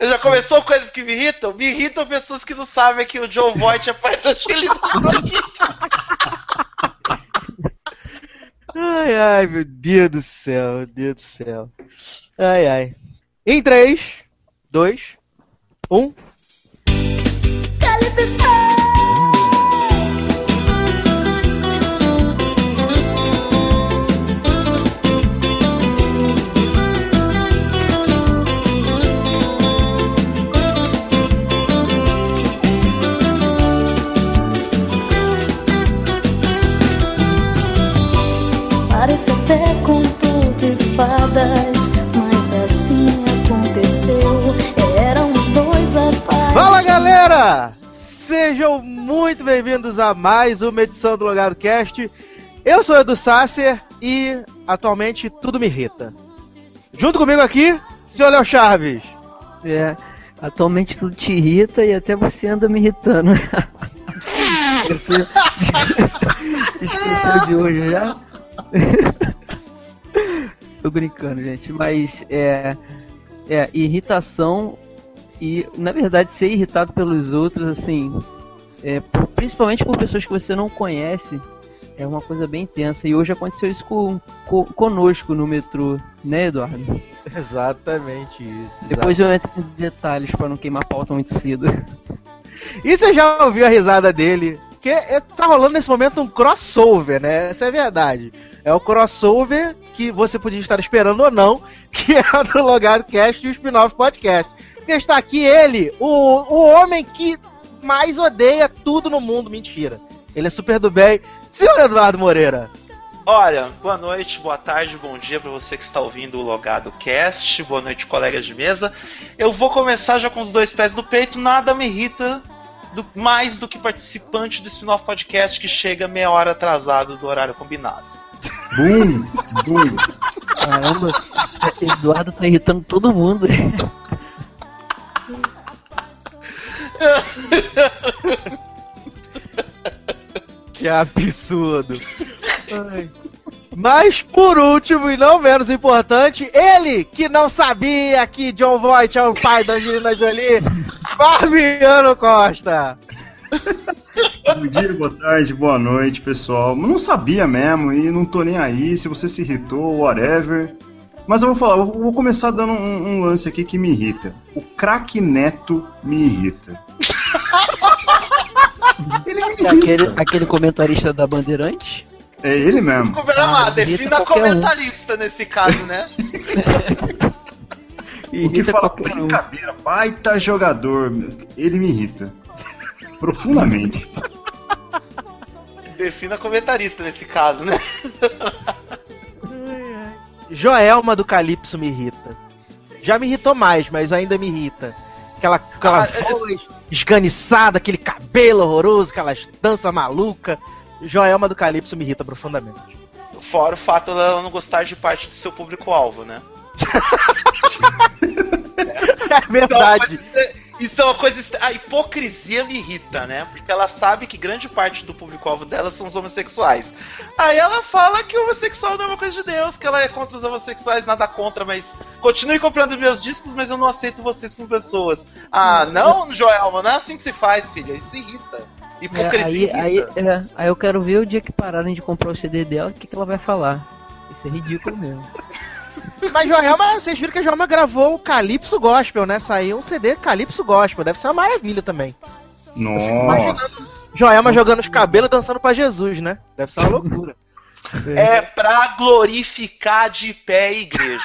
Já começou coisas que me irritam? Me irritam pessoas que não sabem que o John Voight é pai da Angelina Ai, ai, meu Deus do céu, meu Deus do céu. Ai, ai. Em 3, 2, 1. Parece até conto de fadas, mas assim aconteceu. Eram os dois apaixonados. Fala galera! Sejam muito bem-vindos a mais uma edição do Logado Cast. Eu sou o Edu Sasser e atualmente tudo me irrita. Junto comigo aqui, senhor Léo Chaves. É, atualmente tudo te irrita e até você anda me irritando. Esqueceu de hoje já? Tô brincando, gente, mas é, é irritação e na verdade ser irritado pelos outros, assim, é, principalmente por pessoas que você não conhece, é uma coisa bem tensa. E hoje aconteceu isso com, com- conosco no metrô, né, Eduardo? Exatamente isso. Depois eu entro em detalhes pra não queimar a pauta muito cedo. E você já ouviu a risada dele? Que é- tá rolando nesse momento um crossover, né? Essa é a verdade. É o crossover que você podia estar esperando ou não, que é o do Logado Cast e o Spin-Off Podcast. Porque está aqui ele, o, o homem que mais odeia tudo no mundo. Mentira. Ele é super do bem. Senhor Eduardo Moreira. Olha, boa noite, boa tarde, bom dia pra você que está ouvindo o Logado Cast. Boa noite, colegas de mesa. Eu vou começar já com os dois pés no peito. Nada me irrita do- mais do que participante do Spin-off Podcast que chega meia hora atrasado do horário combinado. Bum, bum. Caramba, Eduardo tá irritando todo mundo. Que absurdo. Ai. Mas por último e não menos importante, ele que não sabia que John Voight é o pai da Angelina Jolie, Fabiano Costa. Bom dia, boa tarde, boa noite, pessoal. Eu não sabia mesmo e não tô nem aí se você se irritou, whatever. Mas eu vou falar, eu vou começar dando um, um lance aqui que me irrita. O craque Neto me irrita. Ele me irrita. aquele, aquele comentarista da Bandeirante. É ele mesmo. Vamos lá, Ah, defina qualquer um. comentarista nesse caso, né? O que fala qualquer um. brincadeira, baita jogador, ele me irrita. Profundamente. defina comentarista nesse caso, né? Joelma do Calypso me irrita. Já me irritou mais, mas ainda me irrita. Aquela, aquela Ah, é- voz esganiçada, aquele cabelo horroroso, aquelas danças malucas. Joelma do Calypso me irrita profundamente. Fora o fato dela não gostar de parte do seu público-alvo, né? É verdade. Então, mas Isso é uma coisa. A hipocrisia me irrita, né? Porque ela sabe que grande parte do público-alvo dela são os homossexuais. Aí ela fala que o homossexual não é uma coisa de Deus, que ela é contra os homossexuais, nada contra, mas continue comprando meus discos, mas eu não aceito vocês como pessoas. Ah, não, Joelma, não é assim que se faz, filha. Isso irrita. É, Hipocrisia. aí, aí, irrita. é, aí eu quero ver o dia que pararem de comprar o CD dela, o que, que ela vai falar. Isso é ridículo mesmo. Mas Joelma, vocês viram que a Joelma gravou o Calypso Gospel, né? Saiu um CD Calypso Gospel. Deve ser uma maravilha também. Nossa. Joelma jogando os cabelos dançando pra Jesus, né? Deve ser uma loucura. É pra glorificar de pé a igreja.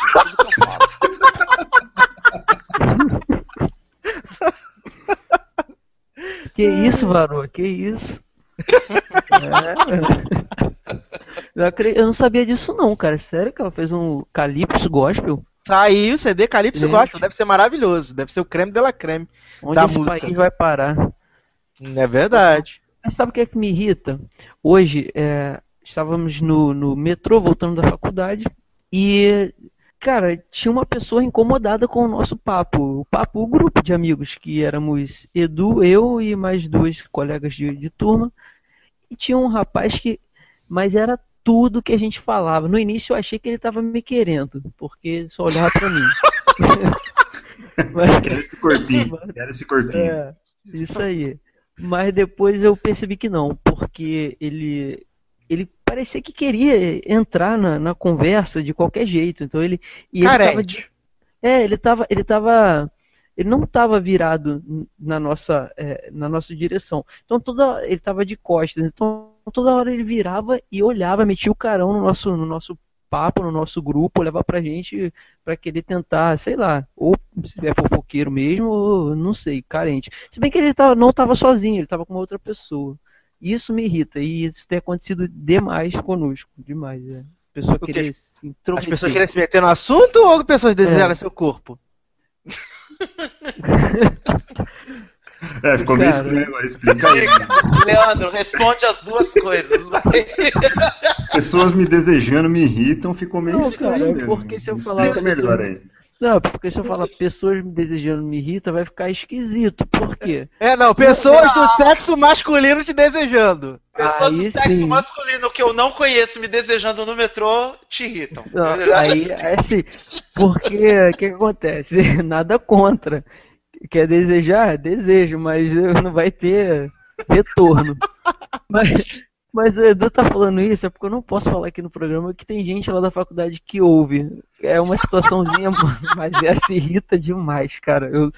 Que isso, Varô? Que isso? É. Eu, acre- eu não sabia disso não, cara. Sério que ela fez um Calypso Gospel? Saiu o CD Calypso Gente. Gospel. Deve ser maravilhoso. Deve ser o creme de la creme. Onde Da esse música. país vai parar? É verdade. Mas sabe o que é que me irrita? Hoje, é, estávamos no, no metrô, voltando da faculdade, e, cara, tinha uma pessoa incomodada com o nosso papo. O papo, o grupo de amigos, que éramos Edu, eu e mais dois colegas de, de turma, e tinha um rapaz que. Mas era tudo que a gente falava. No início eu achei que ele estava me querendo, porque ele só olhava pra mim. Mas- Quero esse corpinho. Quero esse corpinho. É, isso aí. Mas depois eu percebi que não, porque ele ele parecia que queria entrar na, na conversa de qualquer jeito. Então ele e ele tava é, ele tava ele tava ele não estava virado na nossa é, na nossa direção. Então toda ele estava de costas. Então toda hora ele virava e olhava, metia o carão no nosso no nosso papo, no nosso grupo, olhava pra gente pra querer tentar, sei lá, ou se é fofoqueiro mesmo, ou não sei, carente. Se bem que ele tava, não estava sozinho, ele estava com outra pessoa. Isso me irrita, e isso tem acontecido demais conosco, demais. É. Pessoa querer se As pessoas querem se meter no assunto ou as pessoas desejam seu corpo? É, ficou meio estranho agora. Explica aí. Leandro, responde as duas coisas. vai. Pessoas me desejando me irritam, ficou meio Não, estranho. cara, mesmo. porque se eu Explica falar- melhor aí. Não, porque se eu falar pessoas me desejando me irrita, vai ficar esquisito. Por quê? É, não, pessoas do sexo masculino te desejando. Pessoas do Aí sexo sim. masculino que eu não conheço me desejando no metrô te irritam. Não, aí, é assim, porque o que, que acontece? Nada contra. Quer desejar? Desejo, mas não vai ter retorno. Mas, mas o Edu tá falando isso, é porque eu não posso falar aqui no programa que tem gente lá da faculdade que ouve. É uma situaçãozinha, mas essa irrita demais, cara. Eu,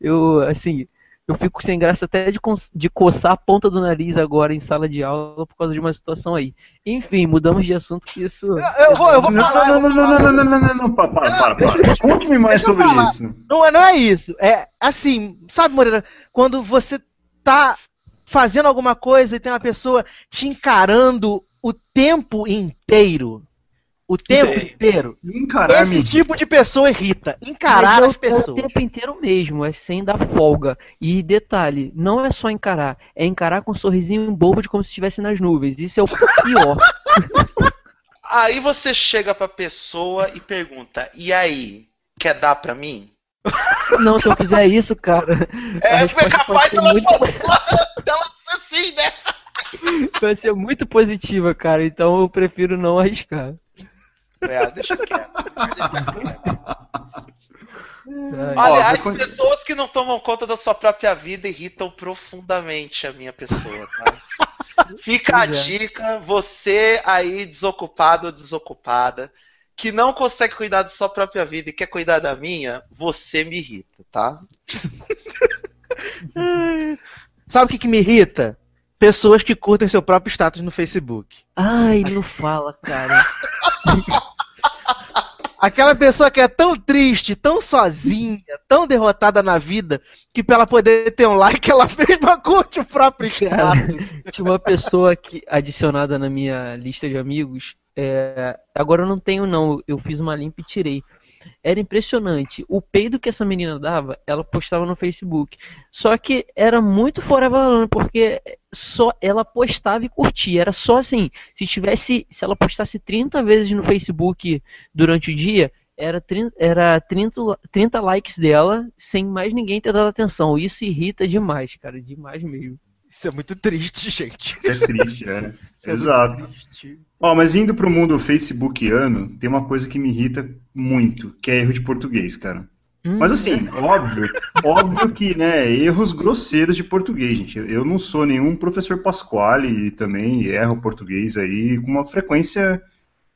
eu assim, eu fico sem graça até de, de coçar a ponta do nariz agora em sala de aula por causa de uma situação aí. Enfim, mudamos de assunto que isso. Eu vou, eu vou Não, falar. não, eu não, não, falar. não, não, não, não, não, para, para, para, para. Conte-me mais eu sobre falar. isso. Não, é- não é isso. É assim, sabe, Moreira, quando você tá fazendo alguma coisa e tem uma pessoa te encarando o tempo inteiro. O tempo Sei. inteiro. Encarar-me. Esse tipo de pessoa irrita. Encarar é as É o pessoas. tempo inteiro mesmo, é sem dar folga. E detalhe, não é só encarar, é encarar com um sorrisinho bobo de como se estivesse nas nuvens. Isso é o pior. Aí você chega pra pessoa e pergunta: e aí, quer dar pra mim? Não, se eu fizer isso, cara, a É, é capaz dela muito, falar, dela assim, né? vai ser muito positiva, cara. Então eu prefiro não arriscar. É, deixa quieto. Ó, Aliás, con- pessoas que não tomam conta da sua própria vida irritam profundamente a minha pessoa, tá? Fica a é. dica, você aí desocupado ou desocupada, que não consegue cuidar da sua própria vida e quer cuidar da minha, você me irrita, tá? Sabe o que, que me irrita? Pessoas que curtem seu próprio status no Facebook. Ai, não fala, cara. Aquela pessoa que é tão triste, tão sozinha, tão derrotada na vida, que pra ela poder ter um like, ela mesma curte o próprio Cara, status. tinha uma pessoa que, adicionada na minha lista de amigos. É, agora eu não tenho, não. Eu fiz uma limpa e tirei. Era impressionante. O peido que essa menina dava, ela postava no Facebook. Só que era muito forever alone, porque só ela postava e curtia. Era só assim, se tivesse, se ela postasse 30 vezes no Facebook durante o dia, era 30, era 30, 30 likes dela, sem mais ninguém ter dado atenção. Isso irrita demais, cara, demais mesmo. Isso é muito triste, gente. Isso é triste, é. Isso é muito Exato. triste. Ó, mas indo pro mundo facebookiano, tem uma coisa que me irrita muito, que é erro de português, cara. Mas assim, óbvio, óbvio que, né, erros grosseiros de português, gente. Eu não sou nenhum professor Pasquale e também erro português aí com uma frequência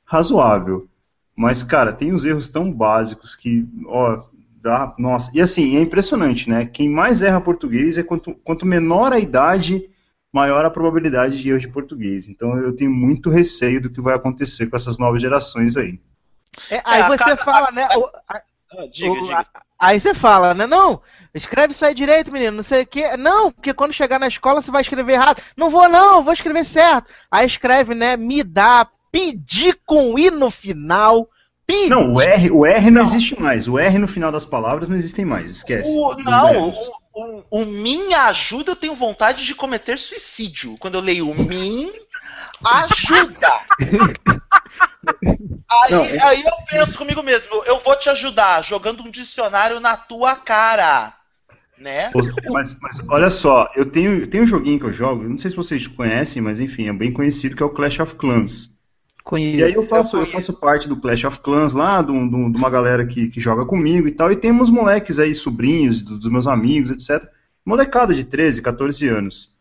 razoável. Mas, cara, tem uns erros tão básicos que, ó, dá, nossa. E assim, é impressionante, né? Quem mais erra português é quanto, quanto menor a idade, maior a probabilidade de erro de português. Então eu tenho muito receio do que vai acontecer com essas novas gerações aí. É, aí É, a você fala, né? o- a- Ah, diga, o- diga. a- aí você fala, né? Não, escreve isso aí direito, menino, não sei o quê. Não, porque quando chegar na escola você vai escrever errado. Não vou, não, vou escrever certo. Aí escreve, né? Me dá, pedir com i no final. Não, o R, o R não existe mais. O R no final das palavras não existem mais, esquece. O- não, o, o- o minha ajuda eu tenho vontade de cometer suicídio. Quando eu leio o min ajuda. Aí, Não, é- aí eu penso comigo mesmo, eu vou te ajudar jogando um dicionário na tua cara. Né? Mas, mas olha só, eu tenho, tem um joguinho que eu jogo, eu não sei se vocês conhecem, mas enfim, é bem conhecido, que é o Clash of Clans. Conheço. E aí eu faço, Eu eu faço parte do Clash of Clans lá, de, um- um- uma galera que, que joga comigo e tal, e tem uns moleques aí, sobrinhos do- dos meus amigos, etc. Molecada de 13, 14 anos.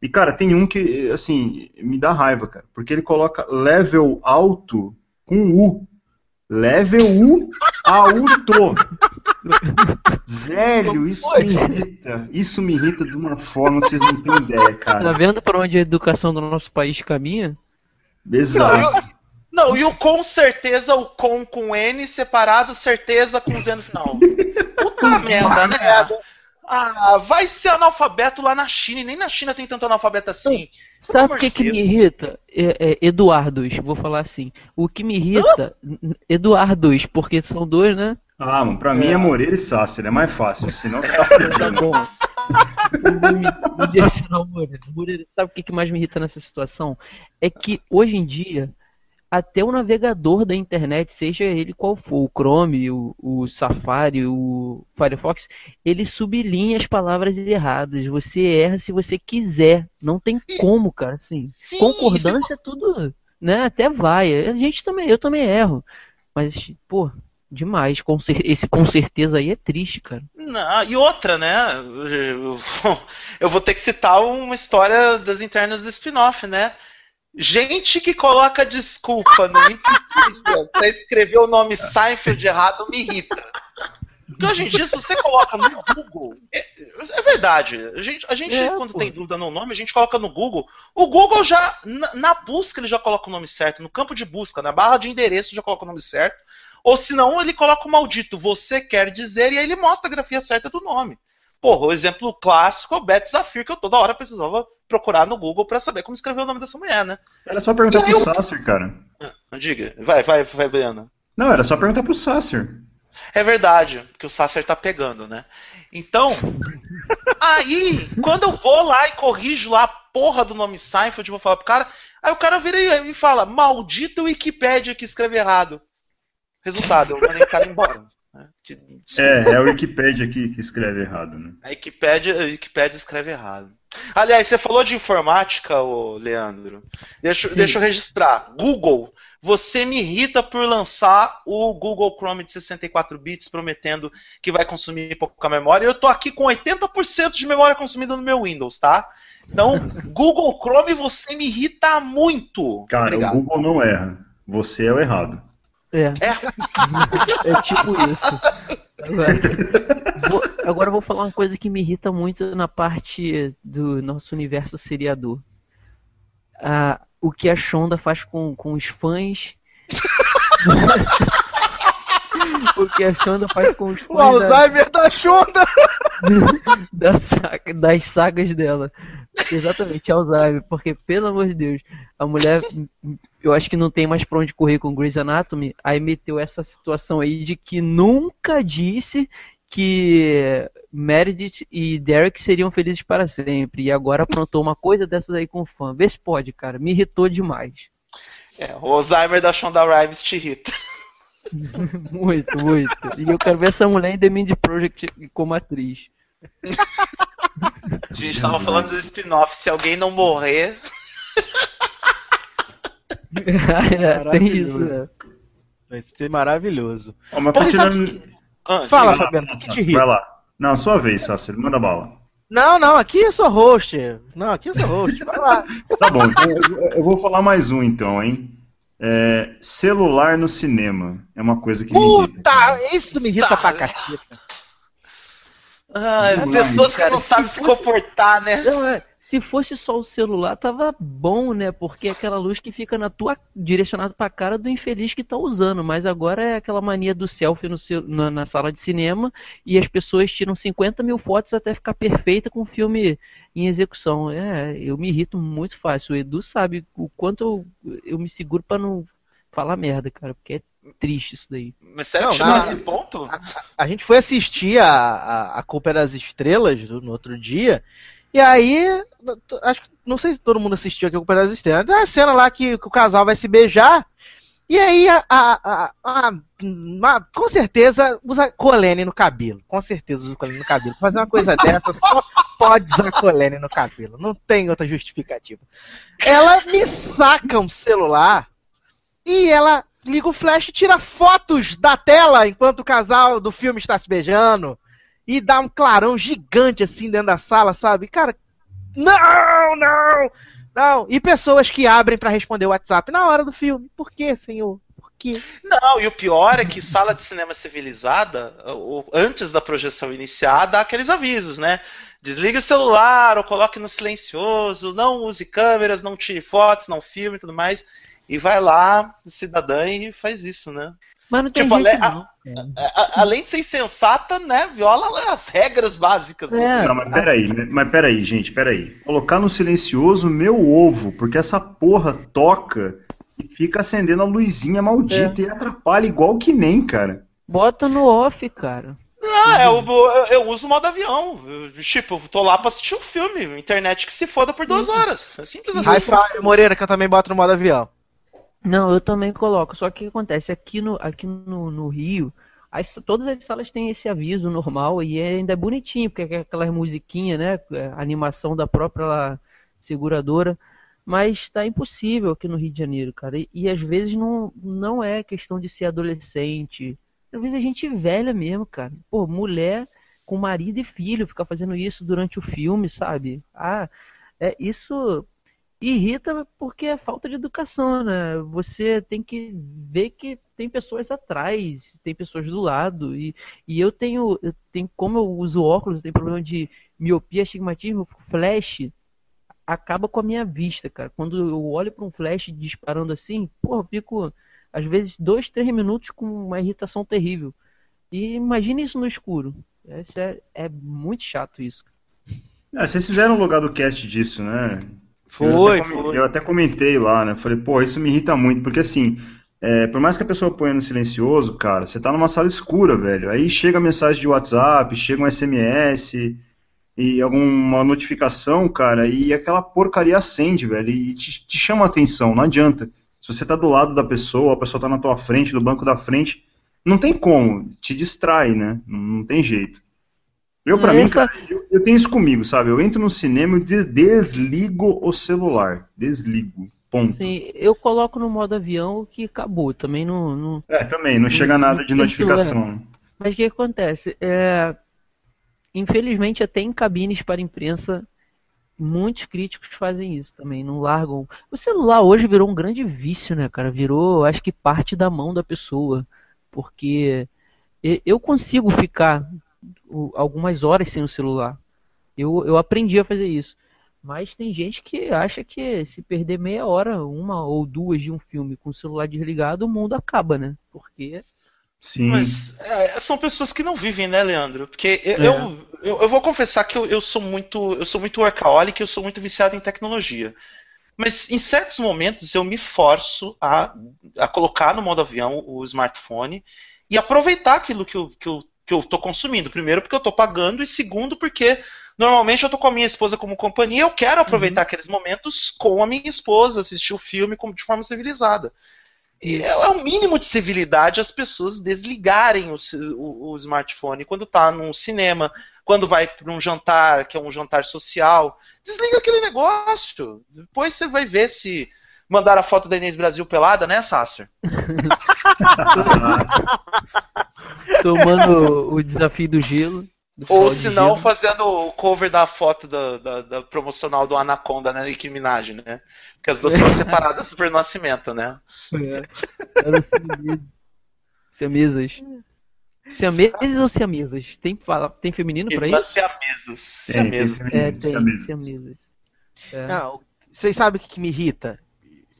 E, cara, tem um que, assim, me dá raiva, cara, porque ele coloca level alto com U. Level U alto. Velho, isso me irrita. Isso me irrita de uma forma que vocês não têm ideia, Tá cara. vendo pra onde a educação do nosso país caminha? Não, Exato. eu- não, e o com certeza, o com com N separado, certeza com Z no final. Puta merda, né? Ah, vai ser analfabeto lá na China, e nem na China tem tanto analfabeto assim. Sabe o que, que me irrita? É, é, Eduardos, vou falar assim. O que me irrita, n- Eduardos, porque são dois, né? Ah, mano, pra mim é Moreira e Sácer, é mais fácil, senão você tá Tá bom. Vou direcionar o Moreira. Moreira, sabe o que, mais me irrita nessa situação? É que hoje em dia, até o navegador da internet, seja ele qual for, o Chrome, o, o Safari, o Firefox, ele sublinha as palavras erradas. Você erra se você quiser. Não tem como, cara. Assim, Sim, concordância é tudo, né? Até vai. A gente também, eu também erro. Mas, pô, demais. Com esse com certeza aí é triste, cara. Não, e outra, né? Eu, eu vou ter que citar uma história das internas do spin-off, né? Gente que coloca desculpa no Wikipedia pra escrever o nome Seinfeld errado me irrita. Porque hoje em dia, se você coloca no Google. É, é verdade. A gente, a gente É, quando pô. tem dúvida no nome, a gente coloca no Google. O Google já, na, na busca, ele já coloca o nome certo. No campo de busca, na barra de endereço, já coloca o nome certo. Ou senão, ele coloca o maldito você quer dizer, e aí ele mostra a grafia certa do nome. Porra, o exemplo clássico é o Beth Zafir, que eu toda hora precisava procurar no Google pra saber como escrever o nome dessa mulher, né? Era só perguntar pro Eu- Sácer, cara. Ah, Diga, vai, vai, vai, Briana. Não, era só perguntar pro Sácer. É verdade, porque o Sasser tá pegando, né? Então, aí, quando eu vou lá e corrijo lá a porra do nome Seinfeld, eu vou falar pro cara, aí o cara vira e fala, maldito Wikipedia que escreve errado. Resultado, eu mandei o cara embora. né? É, é o Wikipedia que, que escreve errado, né? A Wikipédia, a Wikipédia escreve errado. Aliás, você falou de informática, ô Leandro. Deixa, Sim. deixa eu registrar. Google, você me irrita por lançar o Google Chrome de 64 bits prometendo que vai consumir pouca memória. Eu tô aqui com 80% de memória consumida no meu Windows, tá? Então, Google Chrome, você me irrita muito. Cara, Obrigado. o Google não erra. Você é o errado. É. É tipo isso. Agora, vou, agora vou falar uma coisa que me irrita muito na parte do nosso universo seriador. Ah, o que a Shonda faz com, com os fãs. o que a Shonda faz com os O fãs da- Alzheimer da Shonda! da saga- das sagas dela. Exatamente, Alzheimer, porque, pelo amor de Deus, a mulher, eu acho que não tem mais pra onde correr com Grey's Anatomy, aí meteu essa situação aí de que nunca disse que Meredith e Derek seriam felizes para sempre, e agora aprontou uma coisa dessas aí com o fã. Vê se pode, cara, me irritou demais. É, o Alzheimer da Shonda Rhimes te irrita. Muito, muito. E eu quero ver essa mulher em The Mindy Project como atriz. A gente tava falando dos spin-off. Se alguém não morrer, É, tem isso, Maravilhoso. né? Vai ser maravilhoso. Ó, mas Pô, que- Ah, Fala. Fabiano, o que, te? Vai lá. Não, sua vez, Sácer. Manda bala. Não, não, aqui eu sou host. Não, aqui eu sou host. Vai lá. Tá bom, então eu, eu vou falar mais um então, hein? É, celular no cinema. É uma coisa que me irrita. Puta, isso me irrita Tá. pra caceta. Pessoas que não sabem se comportar, né? Se fosse só o celular, tava bom, né? Porque é aquela luz que fica na tua direcionado pra cara do infeliz que tá usando. Mas agora é aquela mania do selfie no na, na sala de cinema e as pessoas tiram 50 mil fotos até ficar perfeita com o filme em execução. É, eu me irrito muito fácil. O Edu sabe o quanto eu, eu me seguro pra não falar merda, cara, porque é triste isso daí. Mas sério que chegou nesse ponto? A gente foi assistir a, a, a Culpa das Estrelas do- no outro dia. E aí, acho que não sei se todo mundo assistiu aqui é das Estrelas. Tem a cena lá que, que o casal vai se beijar. E aí, a, a, a- com certeza, usa colene no cabelo. Com certeza usa colene no cabelo. Fazer uma coisa dessa, só pode usar colene no cabelo. Não tem outra justificativa. Ela me saca um celular E ela liga o flash e tira fotos da tela enquanto o casal do filme está se beijando. E dá um clarão gigante assim dentro da sala, sabe? Cara, não, não, não. E pessoas que abrem para responder o WhatsApp na hora do filme. Por que, senhor? Por quê? Não, e o pior é que sala de cinema civilizada, antes da projeção iniciar, dá aqueles avisos, né? Desligue o celular ou coloque no silencioso, não use câmeras, não tire fotos, não filme e tudo mais. E vai lá, cidadã, e faz isso, né? Mas não tem Tipo, jeito ale- não. A- a- além de ser insensata, né? Viola as regras básicas. né? É. Não, mas peraí, mas peraí, gente, peraí. Colocar no silencioso meu ovo, porque essa porra toca e fica acendendo a luzinha maldita e atrapalha igual que nem, cara. Bota no off, cara. Ah, eu, eu, eu uso o modo avião. Eu, tipo, eu tô lá pra assistir um filme. Internet que se foda por duas horas. É simples assim. Hi-Fi Moreira, que eu também boto no modo avião. Não, eu também coloco. Só que o que acontece? Aqui no, aqui no, no Rio, as- todas as salas têm esse aviso normal e é- ainda é bonitinho, porque é aquelas musiquinhas, né? é, Animação da própria seguradora. Mas tá impossível aqui no Rio de Janeiro, cara. E, e às vezes não, não é questão de ser adolescente. Às vezes é gente velha mesmo, cara. Pô, mulher com marido e filho ficar fazendo isso durante o filme, sabe? Ah, é, isso irrita porque é falta de educação, né? Você tem que ver que tem pessoas atrás, tem pessoas do lado e, e eu tenho, eu tenho como eu uso óculos, eu tenho problema de miopia, astigmatismo, flash acaba com a minha vista, cara. Quando eu olho para um flash disparando assim, porra, eu fico às vezes dois, três minutos com uma irritação terrível. E imagine isso no escuro. Isso é, é muito chato isso. Ah, vocês fizeram um lugar do cast disso, né? Foi, eu foi. Eu até comentei lá, né? Falei, pô, isso me irrita muito, porque assim, é, por mais que a pessoa ponha no silencioso, cara, você tá numa sala escura, velho. Aí chega a mensagem de WhatsApp, chega um SMS e alguma notificação, cara, e aquela porcaria acende, velho, e te, te chama a atenção, não adianta. Se você tá do lado da pessoa, a pessoa tá na tua frente, do banco da frente, não tem como, te distrai, né? Não, não tem jeito. Eu, pra mim, cara, eu, eu tenho isso comigo, sabe? Eu entro no cinema e de- desligo o celular. Desligo. Ponto. Assim, eu coloco no modo avião que acabou. Também não, não, É, também, não chega nada de notificação. Mas o que acontece? É, infelizmente, até em cabines para imprensa, muitos críticos fazem isso também, não largam. O celular hoje virou um grande vício, né, cara? Virou, acho que parte da mão da pessoa. Porque eu consigo ficar algumas horas sem o celular. Eu, eu aprendi a fazer isso. Mas tem gente que acha que se perder meia hora, uma ou duas de um filme com o celular desligado, o mundo acaba, né? Porque Sim. Mas é, são pessoas que não vivem, né, Leandro? Porque eu, É. eu, eu, eu vou confessar que eu, eu sou muito eu sou muito workaholic, eu sou muito viciado em tecnologia. Mas em certos momentos eu me forço a, a colocar no modo avião o smartphone e aproveitar aquilo que eu, que eu, que eu tô consumindo. Primeiro, porque eu tô pagando, e segundo, porque normalmente eu tô com a minha esposa como companhia, eu quero aproveitar aqueles momentos com a minha esposa, assistir o filme de forma civilizada. E é é o mínimo de civilidade as pessoas desligarem o, o- o smartphone quando tá num cinema, quando vai para um jantar, que é um jantar social. Desliga aquele negócio. Depois você vai ver se mandaram a foto da Inês Brasil pelada, né, Sasser? tomando o desafio do gelo. do Ou se não, fazendo o cover da foto da, da- da promocional do Anaconda, né, Nicki Minaj, né? Porque as duas foram separadas por nascimento, né? É. Era siamesas. Siameses ou siamesas? Tem, fala, tem feminino pra isso? siamesas. Tem, Siamesas. É, tem, siamesas. siamesas. É. Não, vocês sabem o que, que me irrita?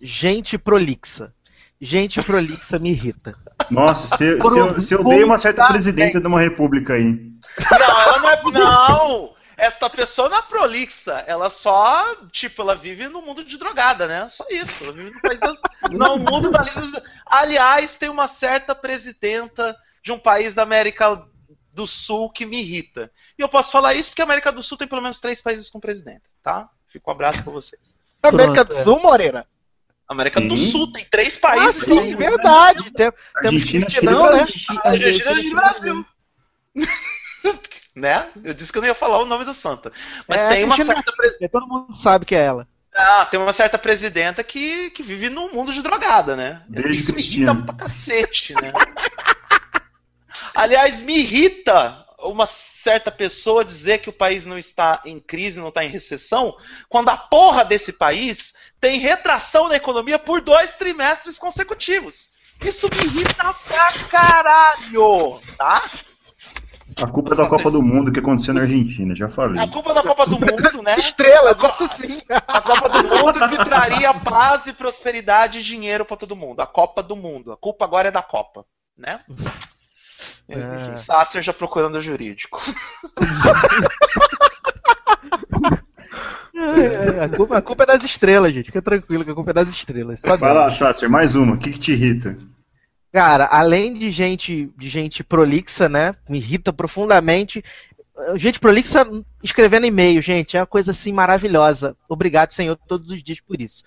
Gente prolixa. Gente prolixa me irrita. Nossa, se, se, eu, se eu dei uma certa presidenta de uma república aí. Não, ela não é. Não! Esta pessoa não é prolixa. Ela só, tipo, ela vive no mundo de drogada, né? Só isso. Ela vive no país das. Mundo da lista. Aliás, tem uma certa presidenta de um país da América do Sul que me irrita. E eu posso falar isso porque a América do Sul tem pelo menos três países com presidente, tá? Fica um abraço pra vocês. América do é. Sul, Moreira? América do Sim. Sul tem três Ah, países. sim, verdade. Tem- temos que Argentina, fingir, Chile, não, né? Argentina é de Brasil. né? Eu disse que eu não ia falar o nome da santa. Mas É, tem uma certa presidenta. Todo mundo sabe que é ela. Ah, tem uma certa presidenta que, que vive num mundo de drogada, né? Isso me irrita pra cacete, né? Aliás, me irrita uma certa pessoa dizer que o país não está em crise, não está em recessão, quando a porra desse país tem retração na economia por dois trimestres consecutivos. Isso me irrita pra caralho, tá? A culpa é da Copa do Mundo que aconteceu na Argentina, já falei. A culpa da Copa do Mundo, né? Estrelas, isso sim. A Copa do Mundo que traria paz e prosperidade e dinheiro pra todo mundo. A Copa do Mundo. A culpa agora é da Copa, né? É. Sasser já procurando o jurídico. É, A culpa, a culpa é das estrelas, gente. Fica tranquilo que a culpa é das estrelas. Só Vai Deus. lá, Sasser, mais uma. O que, que te irrita? Cara, além de gente, de gente prolixa, né? Me irrita profundamente. Gente prolixa escrevendo e-mail, gente. É uma coisa assim maravilhosa. Obrigado, Senhor, todos os dias por isso.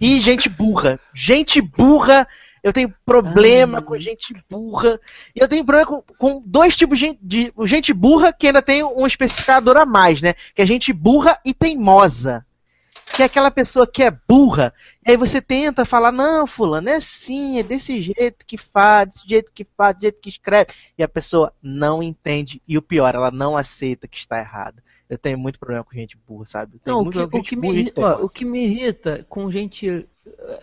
E gente burra. Gente burra. Eu tenho problema Ah. com gente burra. E eu tenho problema com, com dois tipos de, de gente burra que ainda tem um especificador a mais, né? Que é gente burra e teimosa. Que é aquela pessoa que é burra, e aí você tenta falar, não, fulano, é assim, é desse jeito que faz, desse jeito que faz, desse jeito que escreve. E a pessoa não entende. E o pior, ela não aceita que está errada. Eu tenho muito problema com gente burra, sabe? Não, o que, o, me ó, o que me irrita com gente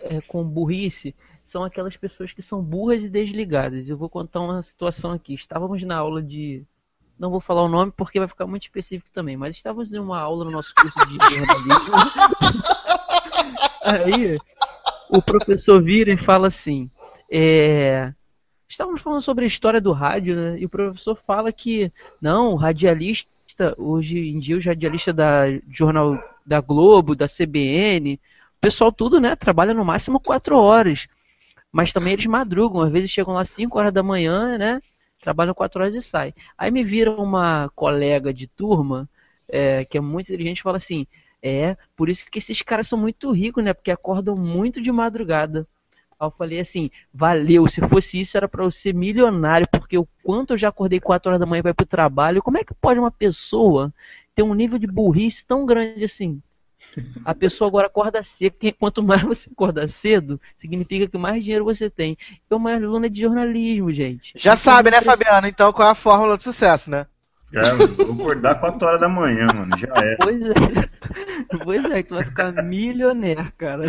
é, com burrice são aquelas pessoas que são burras e desligadas. Eu vou contar uma situação aqui. Estávamos na aula de. Não vou falar o nome porque vai ficar muito específico também, mas estávamos em uma aula no nosso curso de jornalismo. Aí o professor vira e fala assim: é, Estávamos falando sobre a história do rádio, né? E o professor fala que não, o radialista, hoje em dia, os radialistas da jornal da Globo, da CBN, o pessoal tudo, né, trabalha no máximo quatro horas. Mas também eles madrugam, às vezes chegam lá 5 horas da manhã, né? Trabalham quatro horas e saem. Aí me vira uma colega de turma, é, que é muito inteligente, fala assim: É, por isso que esses caras são muito ricos, né? Porque acordam muito de madrugada. Aí eu falei assim: Valeu, se fosse isso era pra eu ser milionário, porque o quanto eu já acordei 4 horas da manhã para ir pro trabalho, como é que pode uma pessoa ter um nível de burrice tão grande assim? A pessoa agora acorda cedo. porque Quanto mais você acorda cedo, significa que mais dinheiro você tem. Eu uma aluna de jornalismo, gente. Já Isso sabe, é né, muito Fabiano? Então qual é a fórmula do sucesso, né? Cara, vou acordar 4 horas da manhã, mano. Já é. Pois é. Pois é, tu vai ficar milionaire, cara.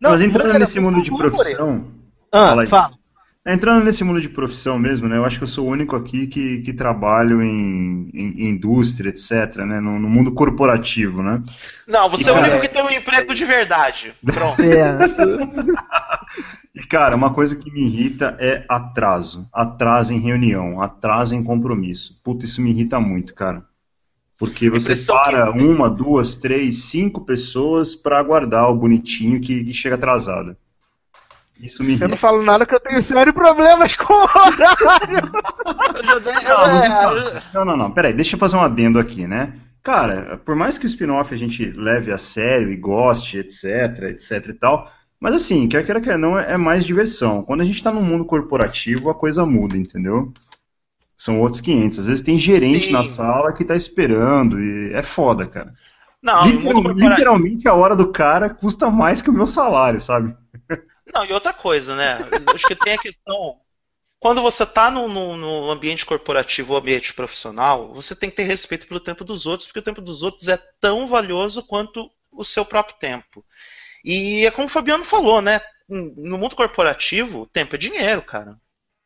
Mas entrando nesse mundo de profissão. Ah, Fala aí. fala. Entrando nesse mundo de profissão mesmo, né? Eu acho que eu sou o único aqui que, que trabalho em, em- em indústria, etc., né? No, no mundo corporativo, né? Não, você é o Cara, único que tem um emprego de verdade. Pronto. É. E, cara, uma coisa que me irrita é atraso. Atraso em reunião, atraso em compromisso. Puta, isso me irrita muito, cara. Porque você para que- uma, duas, três, cinco pessoas pra aguardar o bonitinho que, que chega atrasado. Isso me Eu não falo nada que eu tenho sérios problemas com o horário. Eu já dei- Não, mas é, não, não, não, peraí, deixa eu fazer um adendo aqui, né? Cara, por mais que o spin-off a gente leve a sério e goste, etc, etc e tal, mas assim, quer queira, quer não, é mais diversão. Quando a gente tá no mundo corporativo, a coisa muda, entendeu? São outros 500. Às vezes tem gerente Sim. na sala que tá esperando e é foda, cara. Não, Literal- literalmente a hora do cara custa mais que o meu salário, sabe? Não, e outra coisa, né? Acho que tem a questão. Quando você tá no, no- no ambiente corporativo ou ambiente profissional, você tem que ter respeito pelo tempo dos outros, porque o tempo dos outros é tão valioso quanto o seu próprio tempo. E é como o Fabiano falou, né? No mundo corporativo, tempo é dinheiro, cara.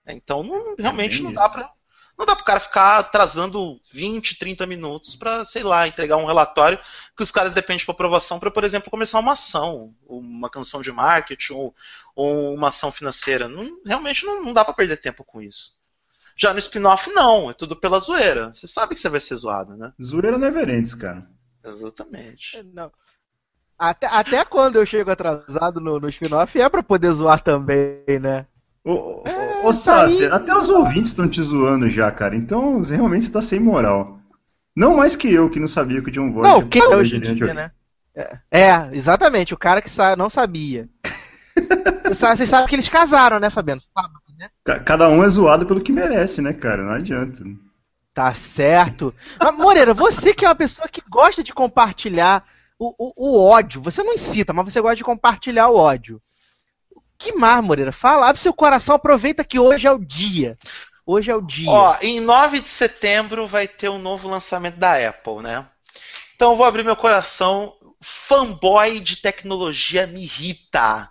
Então não- realmente bem não dá pra. Não dá pro cara ficar atrasando 20, 30 minutos pra, sei lá, entregar um relatório que os caras dependem de aprovação para, por exemplo, começar uma ação, uma canção de marketing ou, ou uma ação financeira. Não- realmente não, não dá pra perder tempo com isso. Já no spin-off, não, é tudo pela zoeira. Você sabe que você vai ser zoado, né? Zoeira Neverentes, cara. Exatamente. Não. Até, até quando eu chego atrasado no, no spin-off é pra poder zoar também, né? Ô, ô, É, ô tá Sácia, até os ouvintes estão te zoando já, cara. Então, realmente você tá sem moral. Não mais que eu, que não sabia que o John Voight Não, quem era hoje em dia, né? É, é, exatamente, o cara que sa não sabia. Você sabe, que eles casaram, né, Fabiano? Sabe, né? Ca- Cada um é zoado pelo que merece, né, cara? Não adianta. Tá certo. Mas, Moreira, você que é uma pessoa que gosta de compartilhar o, o, o ódio. Você não incita, mas você gosta de compartilhar o ódio. Que mais, Moreira? Fala, abre seu coração, aproveita que hoje é o dia. Hoje é o dia. Ó, em 9 de setembro vai ter um novo lançamento da Apple, né? Então eu vou abrir meu coração. Fanboy de tecnologia me irrita.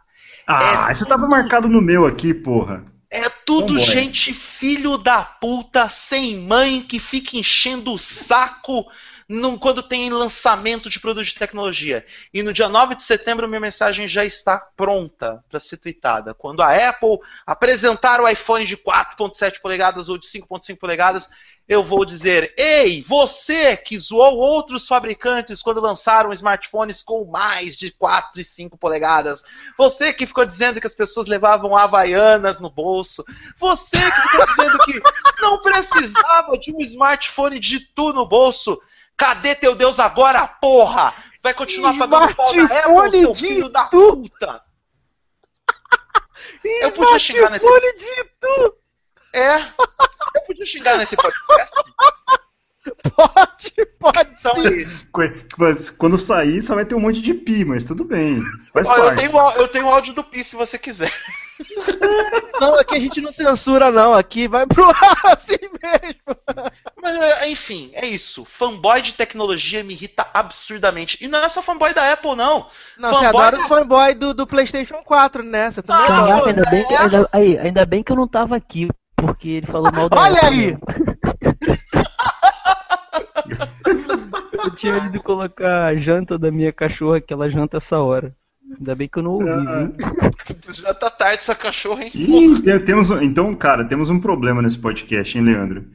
Ah, É isso tava marcado no meu aqui, porra. É tudo Fanboy. gente filho da puta, sem mãe, que fica enchendo o saco num- quando tem lançamento de produto de tecnologia. E no dia 9 de setembro, minha mensagem já está pronta para ser tweetada. Quando a Apple apresentar o iPhone de 4.7 polegadas ou de 5.5 polegadas, eu vou dizer: Ei, você que zoou outros fabricantes quando lançaram smartphones com mais de 4 e 5 polegadas, você que ficou dizendo que as pessoas levavam havaianas no bolso, você que ficou dizendo que não precisava de um smartphone de tu no bolso, cadê teu Deus agora, porra? Vai continuar pagando pau na Apple, seu filho da puta? Eu podia xingar nesse tu. É. Eu podia xingar nesse podcast. Pode, pode Então sim. é isso. Mas Quando sair, só vai ter um monte de pi, mas tudo bem. Faz Ó, eu, parte. tenho, eu tenho áudio do Pi se você quiser. Não, aqui a gente não censura, não. Aqui vai pro ar assim mesmo. Mas, é, enfim, é isso. Fanboy de tecnologia me irrita absurdamente. E não é só fanboy da Apple, não. Não, Fanboy você adora é- os fanboy do, do PlayStation 4, né? Você também Ah, adora. Caraca, ainda bem, que, é? ainda, aí, ainda bem que eu não tava aqui, porque ele falou mal da Olha Apple, aí! Eu tinha ido colocar a janta da minha cachorra, que ela janta essa hora. Ainda bem que eu não ouvi, viu? Já tá tarde essa cachorra, hein? Ih, tem- temos, então, cara, temos um problema nesse podcast, hein, Leandro?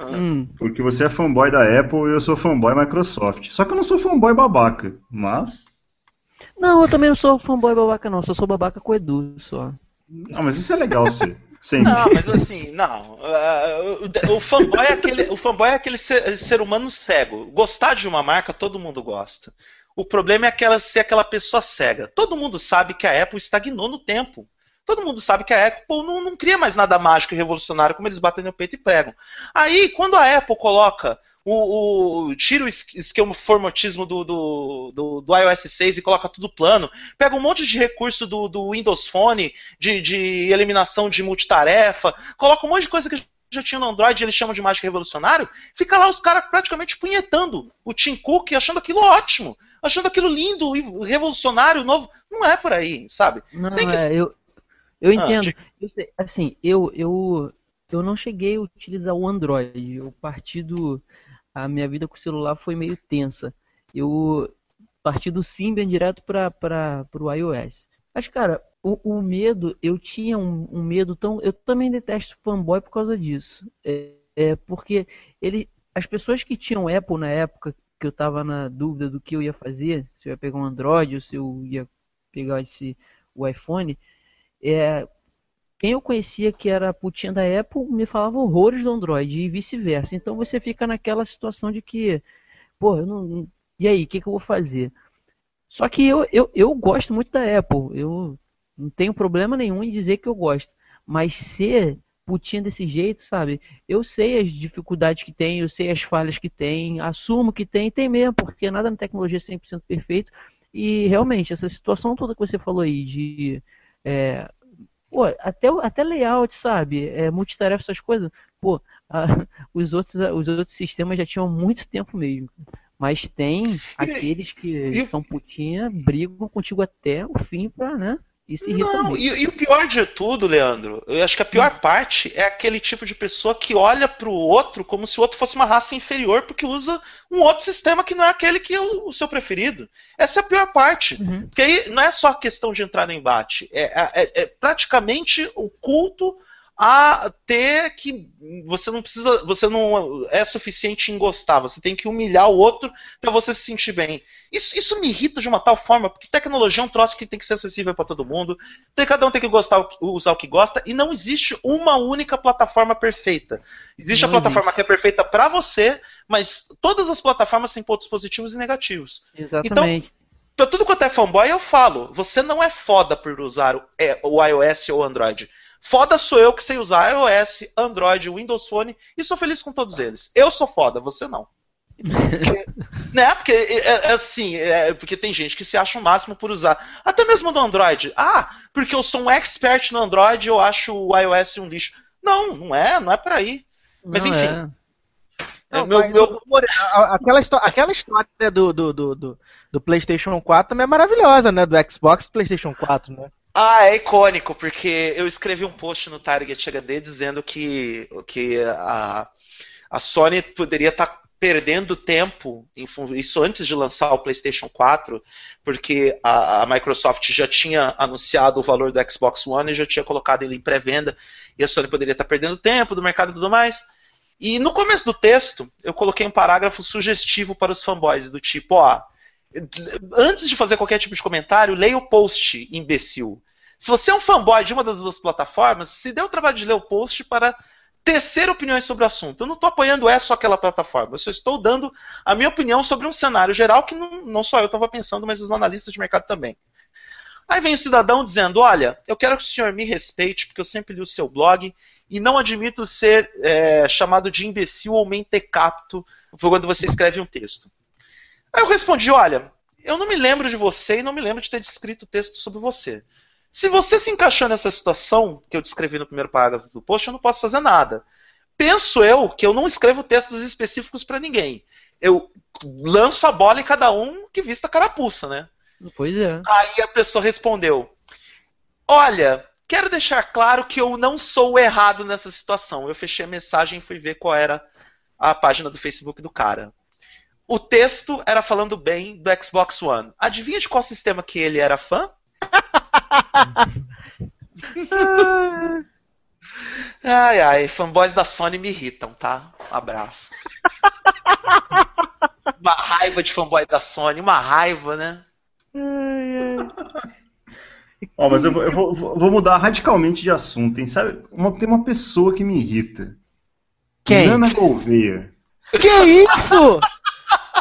Hum, Porque você é fanboy da Apple e eu sou fanboy Microsoft. Só que eu não sou fanboy babaca, mas. Não, eu também não sou fanboy babaca, não. Só sou babaca com o Edu, só. Ah, mas isso é legal ser. Sempre. Não, mas assim, não. Ah, o, o fanboy é aquele, o fanboy é aquele ser, ser humano cego. Gostar de uma marca, todo mundo gosta. O problema é aquela, ser aquela pessoa cega. Todo mundo sabe que a Apple estagnou no tempo. Todo mundo sabe que a Apple não, não cria mais nada mágico e revolucionário como eles batem no peito e pregam. Aí, quando a Apple coloca o, o- tira o es- esquemoformatismo do, do, do, do iOS 6 e coloca tudo plano, pega um monte de recurso do, do Windows Phone, de, de eliminação de multitarefa, coloca um monte de coisa que já tinha no Android e eles chamam de mágico revolucionário, fica lá os caras praticamente punhetando o Tim Cook, achando aquilo ótimo, achando aquilo lindo e revolucionário, novo. Não é por aí, sabe? Não, Tem que é, eu, eu Ah, entendo. diga. Eu sei, assim, eu, eu, eu não cheguei a utilizar o Android. Eu parti do. A minha vida com o celular foi meio tensa. Eu parti do Symbian direto para o iOS. Mas, cara, o, o medo, eu tinha um, um medo tão. Eu também detesto fanboy por causa disso. É, é porque ele, as pessoas que tinham Apple na época que eu tava na dúvida do que eu ia fazer, se eu ia pegar um Android ou se eu ia pegar esse, o iPhone, é, quem eu conhecia que era putinha da Apple me falava horrores do Android e vice-versa. Então você fica naquela situação de que, pô, eu não. E aí, o que, que eu vou fazer? Só que eu, eu, eu gosto muito da Apple. Eu não tenho problema nenhum em dizer que eu gosto. Mas ser putinha desse jeito, sabe? Eu sei as dificuldades que tem, eu sei as falhas que tem, assumo que tem, tem mesmo, porque nada na tecnologia é 100% perfeito. E realmente, essa situação toda que você falou aí de. é, pô, até, até layout, sabe? É, multitarefa, essas coisas. Pô, a- os, outros, os outros sistemas já tinham muito tempo mesmo. Mas tem aqueles que e- são putinha, brigam contigo até o fim pra, né? Isso irrita Não, muito. e, e o pior de tudo, Leandro, eu acho que a pior parte é aquele tipo de pessoa que olha pro outro como se o outro fosse uma raça inferior porque usa um outro sistema que não é aquele que é o, o seu preferido. Essa é a pior parte. Uhum. Porque aí não é só questão de entrar no embate, é, é- é praticamente o culto a ter que você não precisa, você não é suficiente em gostar, você tem que humilhar o outro para você se sentir bem. Isso, isso me irrita de uma tal forma, porque tecnologia é um troço que tem que ser acessível para todo mundo, tem, cada um tem que gostar, usar o que gosta, e não existe uma única plataforma perfeita. Existe Não a plataforma que é perfeita para você, mas todas as plataformas têm pontos positivos e negativos. Exatamente. Pra tudo quanto é fanboy, eu falo, você não é foda por usar o, é, o iOS ou o Android. Foda sou eu que sei usar iOS, Android, Windows Phone e sou feliz com todos eles. Eu sou foda, você não. Porque, né? Porque é, é assim, é, porque tem gente que se acha o máximo por usar. Até mesmo no Android. Ah, porque eu sou um expert no Android, eu acho o iOS um lixo. Não, não é, não é por aí. Mas Não, enfim. é. é, Não, meu, mas meu- Aquela, histó- aquela história do, do, do, do, do PlayStation 4 também é maravilhosa, né? Do Xbox e PlayStation 4, né? Ah, é icônico, porque eu escrevi um post no Target HD dizendo que, que a, a Sony poderia estar perdendo tempo, isso antes de lançar o PlayStation 4, porque a, a Microsoft já tinha anunciado o valor do Xbox One e já tinha colocado ele em pré-venda, e a Sony poderia estar perdendo tempo do mercado e tudo mais. E no começo do texto, eu coloquei um parágrafo sugestivo para os fanboys, do tipo, ó, antes de fazer qualquer tipo de comentário, leia o post, imbecil. Se você é um fanboy de uma das duas plataformas, se dê o trabalho de ler o post para tecer opiniões sobre o assunto. Eu não estou apoiando essa ou aquela plataforma. Eu só estou dando a minha opinião sobre um cenário geral que não, não só eu estava pensando, mas os analistas de mercado também. Aí vem o cidadão dizendo: Olha, eu quero que o senhor me respeite, porque eu sempre li o seu blog e não admito ser é, chamado de imbecil ou mentecapto quando você escreve um texto. Aí eu respondi: Olha, eu não me lembro de você e não me lembro de ter descrito texto sobre você. Se você se encaixou nessa situação que eu descrevi no primeiro parágrafo do post, eu não posso fazer nada. Penso eu que eu não escrevo textos específicos para ninguém. Eu lanço a bola em cada um que vista a carapuça, né? Pois é. Aí a pessoa respondeu: Olha, quero deixar claro que eu não sou o errado nessa situação. Eu fechei a mensagem e fui ver qual era a página do Facebook do cara. O texto era falando bem do Xbox One. Adivinha de qual sistema que ele era fã? Ai, ai, fanboys da Sony me irritam, tá? Um abraço. uma raiva de fanboy da Sony, uma raiva, né? Ó, mas eu, vou, eu vou- vou- vou mudar radicalmente de assunto, hein? Sabe, uma- tem uma pessoa que me irrita. Quem? Nana Gouveia. Que isso?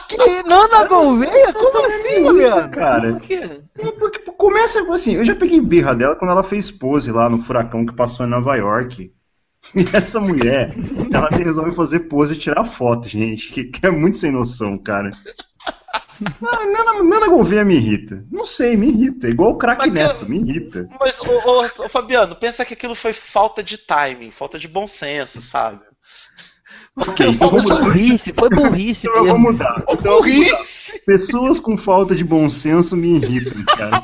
Que Nana Gouveia? Como assim, Juliano? Cara, Por quê? É porque começa assim, eu já peguei birra dela quando ela fez pose lá no furacão que passou em Nova York. E essa mulher, ela resolve fazer pose e tirar foto, gente, que, que é muito sem noção, cara. Nana, Nana Gouveia me irrita. Não sei, me irrita. Igual o craque Neto, me irrita. Mas, ô, ô, ô, Fabiano, pensa que aquilo foi falta de timing, falta de bom senso, sabe? Ok, então Foi vamos mudar. burrice, foi burrice Então eu vou mesmo. mudar. Então vou mudar. Burrice! Pessoas com falta de bom senso me irritam, cara.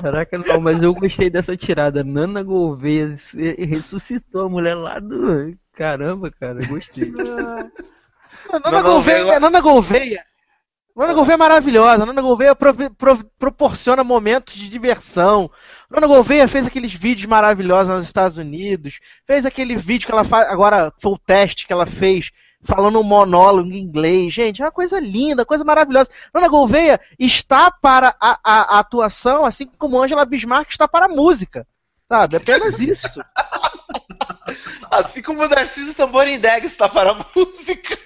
Caraca, não, mas eu gostei dessa tirada. Nana Gouveia ressuscitou a mulher lá do. Caramba, cara, gostei. Nana Nana Gouveia, Gouveia- Nana Gouveia. Nana Gouveia é maravilhosa. Nana Gouveia proporciona momentos de diversão. Nana Gouveia fez aqueles vídeos maravilhosos nos Estados Unidos. Fez aquele vídeo que ela faz. Agora foi o teste que ela fez. Falando um monólogo em inglês. Gente, é uma coisa linda, coisa maravilhosa. Nana Gouveia está para a, a- a atuação, assim como Angela Bismarck está para a música. Sabe? Apenas isso. Assim como o Narciso Tamborindeg está para a música.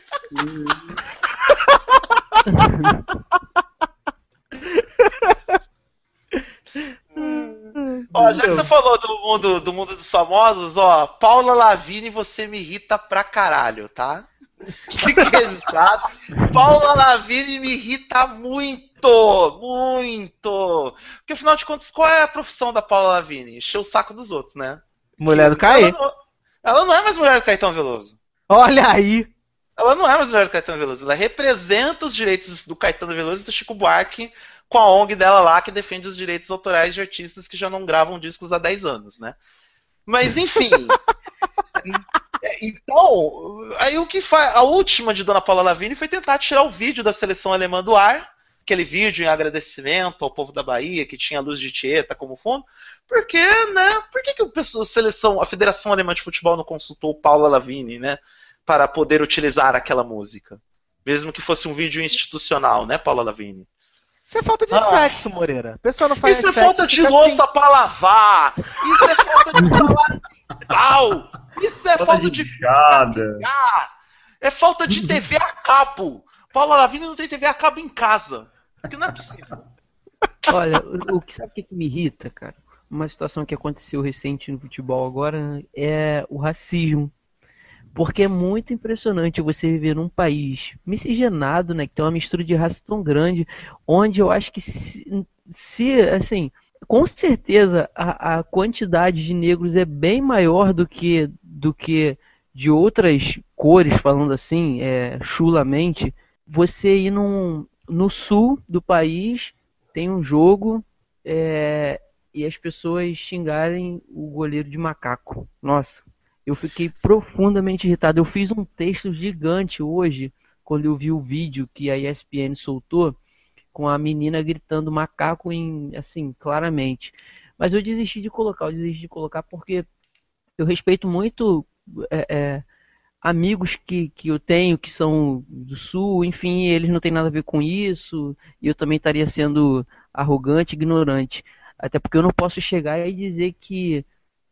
Ó, já que você falou do mundo, do mundo dos famosos, ó, Paula Lavigne, você me irrita pra caralho, tá? Fique registrado. Paula Lavigne me irrita muito, muito. Porque afinal de contas, qual é a profissão da Paula Lavigne? Encher o saco dos outros, né? Mulher do Caê. Ela não, ela não é mais mulher do Caetano Veloso. Olha aí. Ela não é mais mulher do Caetano Veloso. Ela representa os direitos do Caetano Veloso e do Chico Buarque com a ONG dela lá que defende os direitos autorais de artistas que já não gravam discos há 10 anos, né? Mas enfim. então, aí o que faz. A última de Dona Paula Lavigne foi tentar tirar o vídeo da seleção alemã do ar. Aquele vídeo em agradecimento ao povo da Bahia, que tinha a luz de Tieta como fundo. Porque, né? Por que, que a, seleção, a Federação Alemã de Futebol não consultou Paula Lavigne, né? Para poder utilizar aquela música. Mesmo que fosse um vídeo institucional, né, Paula Lavigne? Isso é falta de Ah. sexo, Moreira. A pessoa não faz Isso é falta de louça assim. pra lavar! Isso é falta de mental! Isso é falta, de mijada. Ah, é falta de TV a cabo! Paula Lavigne não tem TV a cabo em casa. Porque não é possível. Olha, o, que sabe o que, que me irrita, cara? Uma situação que aconteceu recente no futebol agora é o racismo. Porque é muito impressionante você viver num país miscigenado, né? Que tem uma mistura de raça tão grande, onde eu acho que se, se assim, com certeza a, a quantidade de negros é bem maior do que do que de outras cores, falando assim, é, chulamente, você ir num, no sul do país, tem um jogo é, e as pessoas xingarem o goleiro de macaco. Nossa, eu fiquei profundamente irritado. Eu fiz um texto gigante hoje, quando eu vi o vídeo que a ESPN soltou, com a menina gritando macaco em assim, claramente. Mas eu desisti de colocar, eu desisti de colocar porque eu respeito muito é, é, amigos que, que eu tenho que são do sul, enfim, eles não têm nada a ver com isso, e eu também estaria sendo arrogante, ignorante. Até porque eu não posso chegar e dizer que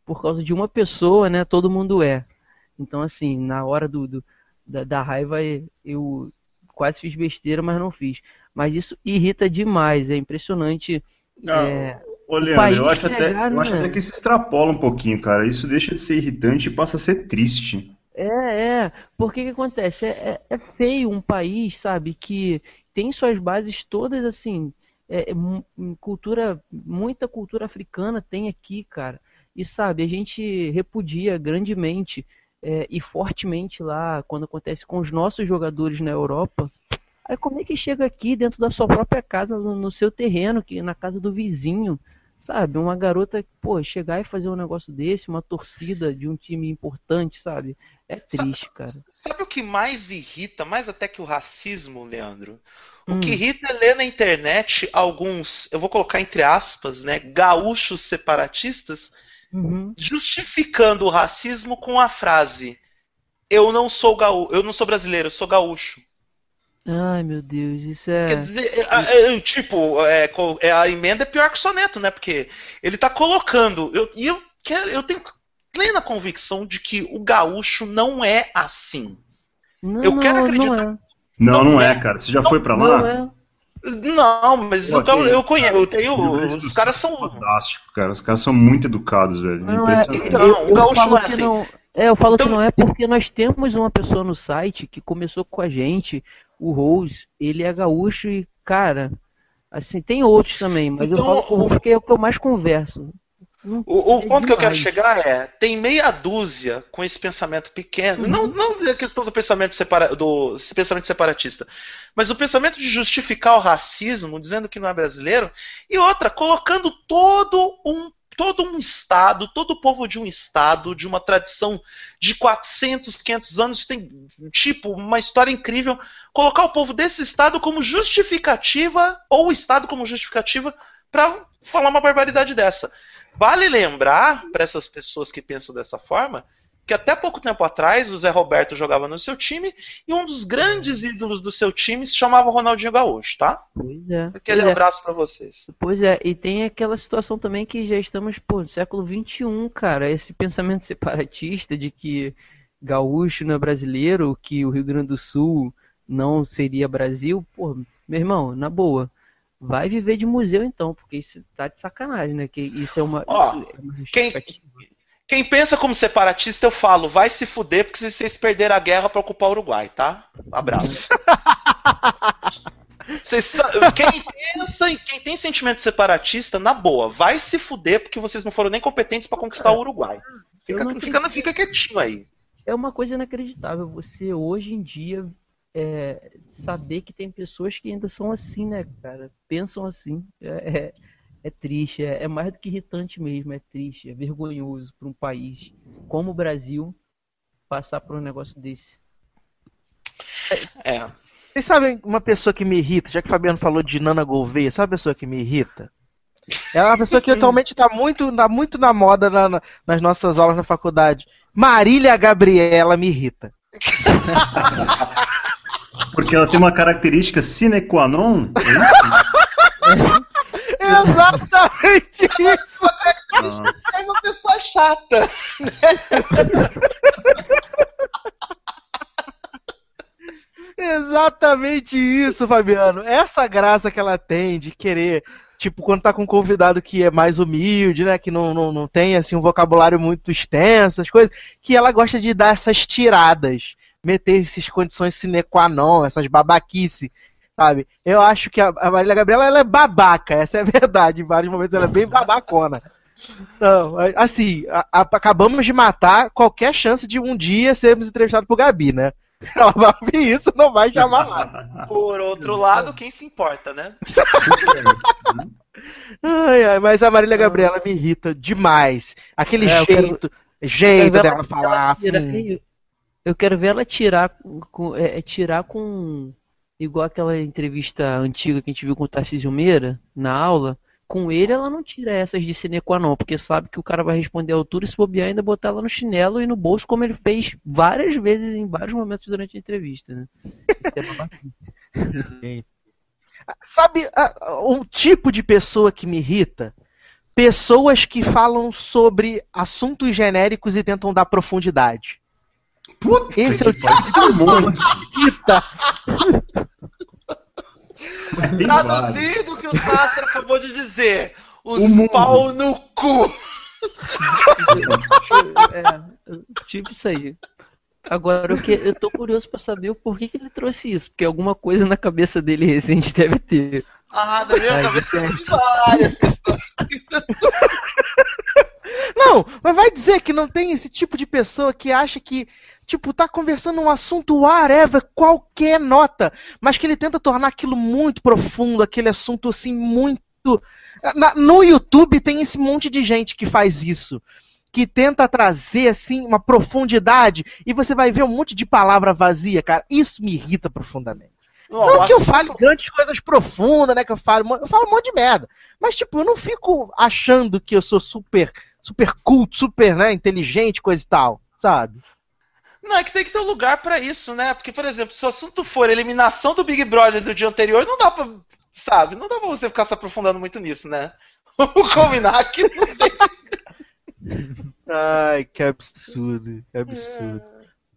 por causa de uma pessoa, né, todo mundo é. Então, assim, na hora do, do da, da, raiva, eu quase fiz besteira, mas não fiz. Mas isso irrita demais, é impressionante. Não, é, Ô, Leandro, eu, acho, até, eu acho até que isso extrapola um pouquinho, cara. Isso deixa de ser irritante e passa a ser triste. É, é. Porque que acontece? É, é, é feio um país, sabe, que tem suas bases todas assim. É, é cultura, muita cultura africana tem aqui, cara. E sabe, a gente repudia grandemente é, e fortemente lá quando acontece com os nossos jogadores na Europa. Aí como é que chega aqui dentro da sua própria casa, no, no seu terreno, que na casa do vizinho? Sabe, uma garota, pô, chegar e fazer um negócio desse, uma torcida de um time importante, sabe? É triste, cara. Sabe o que mais irrita, mais até que o racismo, Leandro? O hum. que irrita é ler na internet alguns, eu vou colocar entre aspas, né, gaúchos separatistas uhum. justificando o racismo com a frase: "Eu não sou gaúcho, eu não sou brasileiro, eu sou gaúcho". Ai, meu Deus, isso é. Quer dizer, é, é, tipo, é, é, a emenda é pior que o soneto, né? Porque ele tá colocando. Eu, e eu, quero, eu tenho plena convicção de que o gaúcho não é assim. Não, eu quero acreditar. Não, é. não, não é, cara. Você já não, foi para lá? Não, é. não mas Pô, eu, eu conheço. Eu tenho, os caras são. Fantástico, cara. Os caras são muito educados, velho. Não, é, então, o gaúcho não é assim. Não, é, eu falo então, que não é porque nós temos uma pessoa no site que começou com a gente o Rose, ele é gaúcho e, cara, assim, tem outros também, mas então, eu falo porque é o que eu mais converso. O, o é ponto que eu quero chegar é: tem meia dúzia com esse pensamento pequeno. Uhum. Não, não é questão do pensamento, separa, do pensamento separatista, mas o pensamento de justificar o racismo, dizendo que não é brasileiro, e outra, colocando todo um todo um estado, todo o povo de um estado, de uma tradição de 400, 500 anos, tem tipo uma história incrível, colocar o povo desse estado como justificativa ou o estado como justificativa para falar uma barbaridade dessa. Vale lembrar para essas pessoas que pensam dessa forma que até pouco tempo atrás o Zé Roberto jogava no seu time e um dos grandes ídolos do seu time se chamava Ronaldinho Gaúcho, tá? Pois é. Aquele pois é. abraço é. para vocês. Pois é, e tem aquela situação também que já estamos, pô, no século XXI, cara, esse pensamento separatista de que gaúcho não é brasileiro, que o Rio Grande do Sul não seria Brasil, pô, meu irmão, na boa. Vai viver de museu então, porque isso tá de sacanagem, né? Que isso é uma. Ó, é uma quem, quem pensa como separatista, eu falo, vai se fuder porque vocês perderam a guerra para ocupar o Uruguai, tá? Abraço. Vocês, quem pensa e quem tem sentimento separatista, na boa, vai se fuder porque vocês não foram nem competentes para conquistar o Uruguai. Fica, fica, fica quietinho aí. É uma coisa inacreditável você hoje em dia é, saber que tem pessoas que ainda são assim, né, cara? Pensam assim. É, é, é triste, é, é, mais do que irritante mesmo, é triste, é vergonhoso para um país como o Brasil passar por um negócio desse. É. Vocês sabem uma pessoa que me irrita, já que o Fabiano falou de Nana Gouveia, sabe a pessoa que me irrita? Ela é uma pessoa que atualmente está muito, tá muito na moda na, na, nas nossas aulas na faculdade. Marília Gabriela me irrita. Porque ela tem uma característica sine qua non? É Exatamente isso! É uma pessoa chata. Exatamente isso, Fabiano. Essa graça que ela tem de querer Tipo, quando tá com um convidado que é mais humilde, né? Que não, não, não tem, assim, um vocabulário muito extenso, as coisas. Que ela gosta de dar essas tiradas. Meter essas condições sine qua non, essas babaquice, sabe? Eu acho que a, Marília Gabriela, ela é babaca, essa é a verdade. Em vários momentos ela é bem babacona. Não, assim, a- a- acabamos de matar qualquer chance de um dia sermos entrevistados por Gabi, né? Ela vai ouvir isso, não vai chamar mais. Por outro lado, quem se importa, né? Ai, ai, mas a Marília Gabriela me irrita demais. Aquele É, quero- jeito, jeito quero ver dela ela falar assim. Eu quero ver ela tirar com, é, é, tirar com igual aquela entrevista antiga que a gente viu com o Tarcísio Meira na aula. Com ele ela não tira essas de sine qua non, porque sabe que o cara vai responder à altura e se bobear ainda botar ela no chinelo e no bolso, como ele fez várias vezes em vários momentos durante a entrevista, né? Isso é. Sabe um tipo de pessoa que me irrita? Pessoas que falam sobre assuntos genéricos e tentam dar profundidade. Puta Esse é o tipo de pessoa que me irrita. Tem vários. Traduzindo o que o Sastra acabou de dizer. Os O pau no cu. É, tipo isso aí. Agora, o que eu tô curioso pra saber o porquê que ele trouxe isso, porque alguma coisa na cabeça dele recente deve ter. Ah, na minha Ai, cabeça tem várias questões. Não, mas vai dizer que não tem esse tipo de pessoa que acha que, tipo, tá conversando um assunto whatever, qualquer nota, mas que ele tenta tornar aquilo muito profundo, aquele assunto assim, muito. Na- no YouTube tem esse monte de gente que faz isso. Que tenta trazer, assim, uma profundidade, e você vai ver um monte de palavra vazia, cara. Isso me irrita profundamente. Não, Não que eu fale grandes coisas profundas, né? Que eu falo, eu falo um monte de merda. Mas, tipo, eu não fico achando que eu sou super, super culto, super, né, inteligente, coisa e tal, sabe? Não, é que tem que ter um lugar pra isso, né? Porque, por exemplo, se o assunto for eliminação do Big Brother do dia anterior, não dá pra. Sabe? Não dá pra você ficar se aprofundando muito nisso, né? Vamos combinar que não tem. Ai, que absurdo, que absurdo.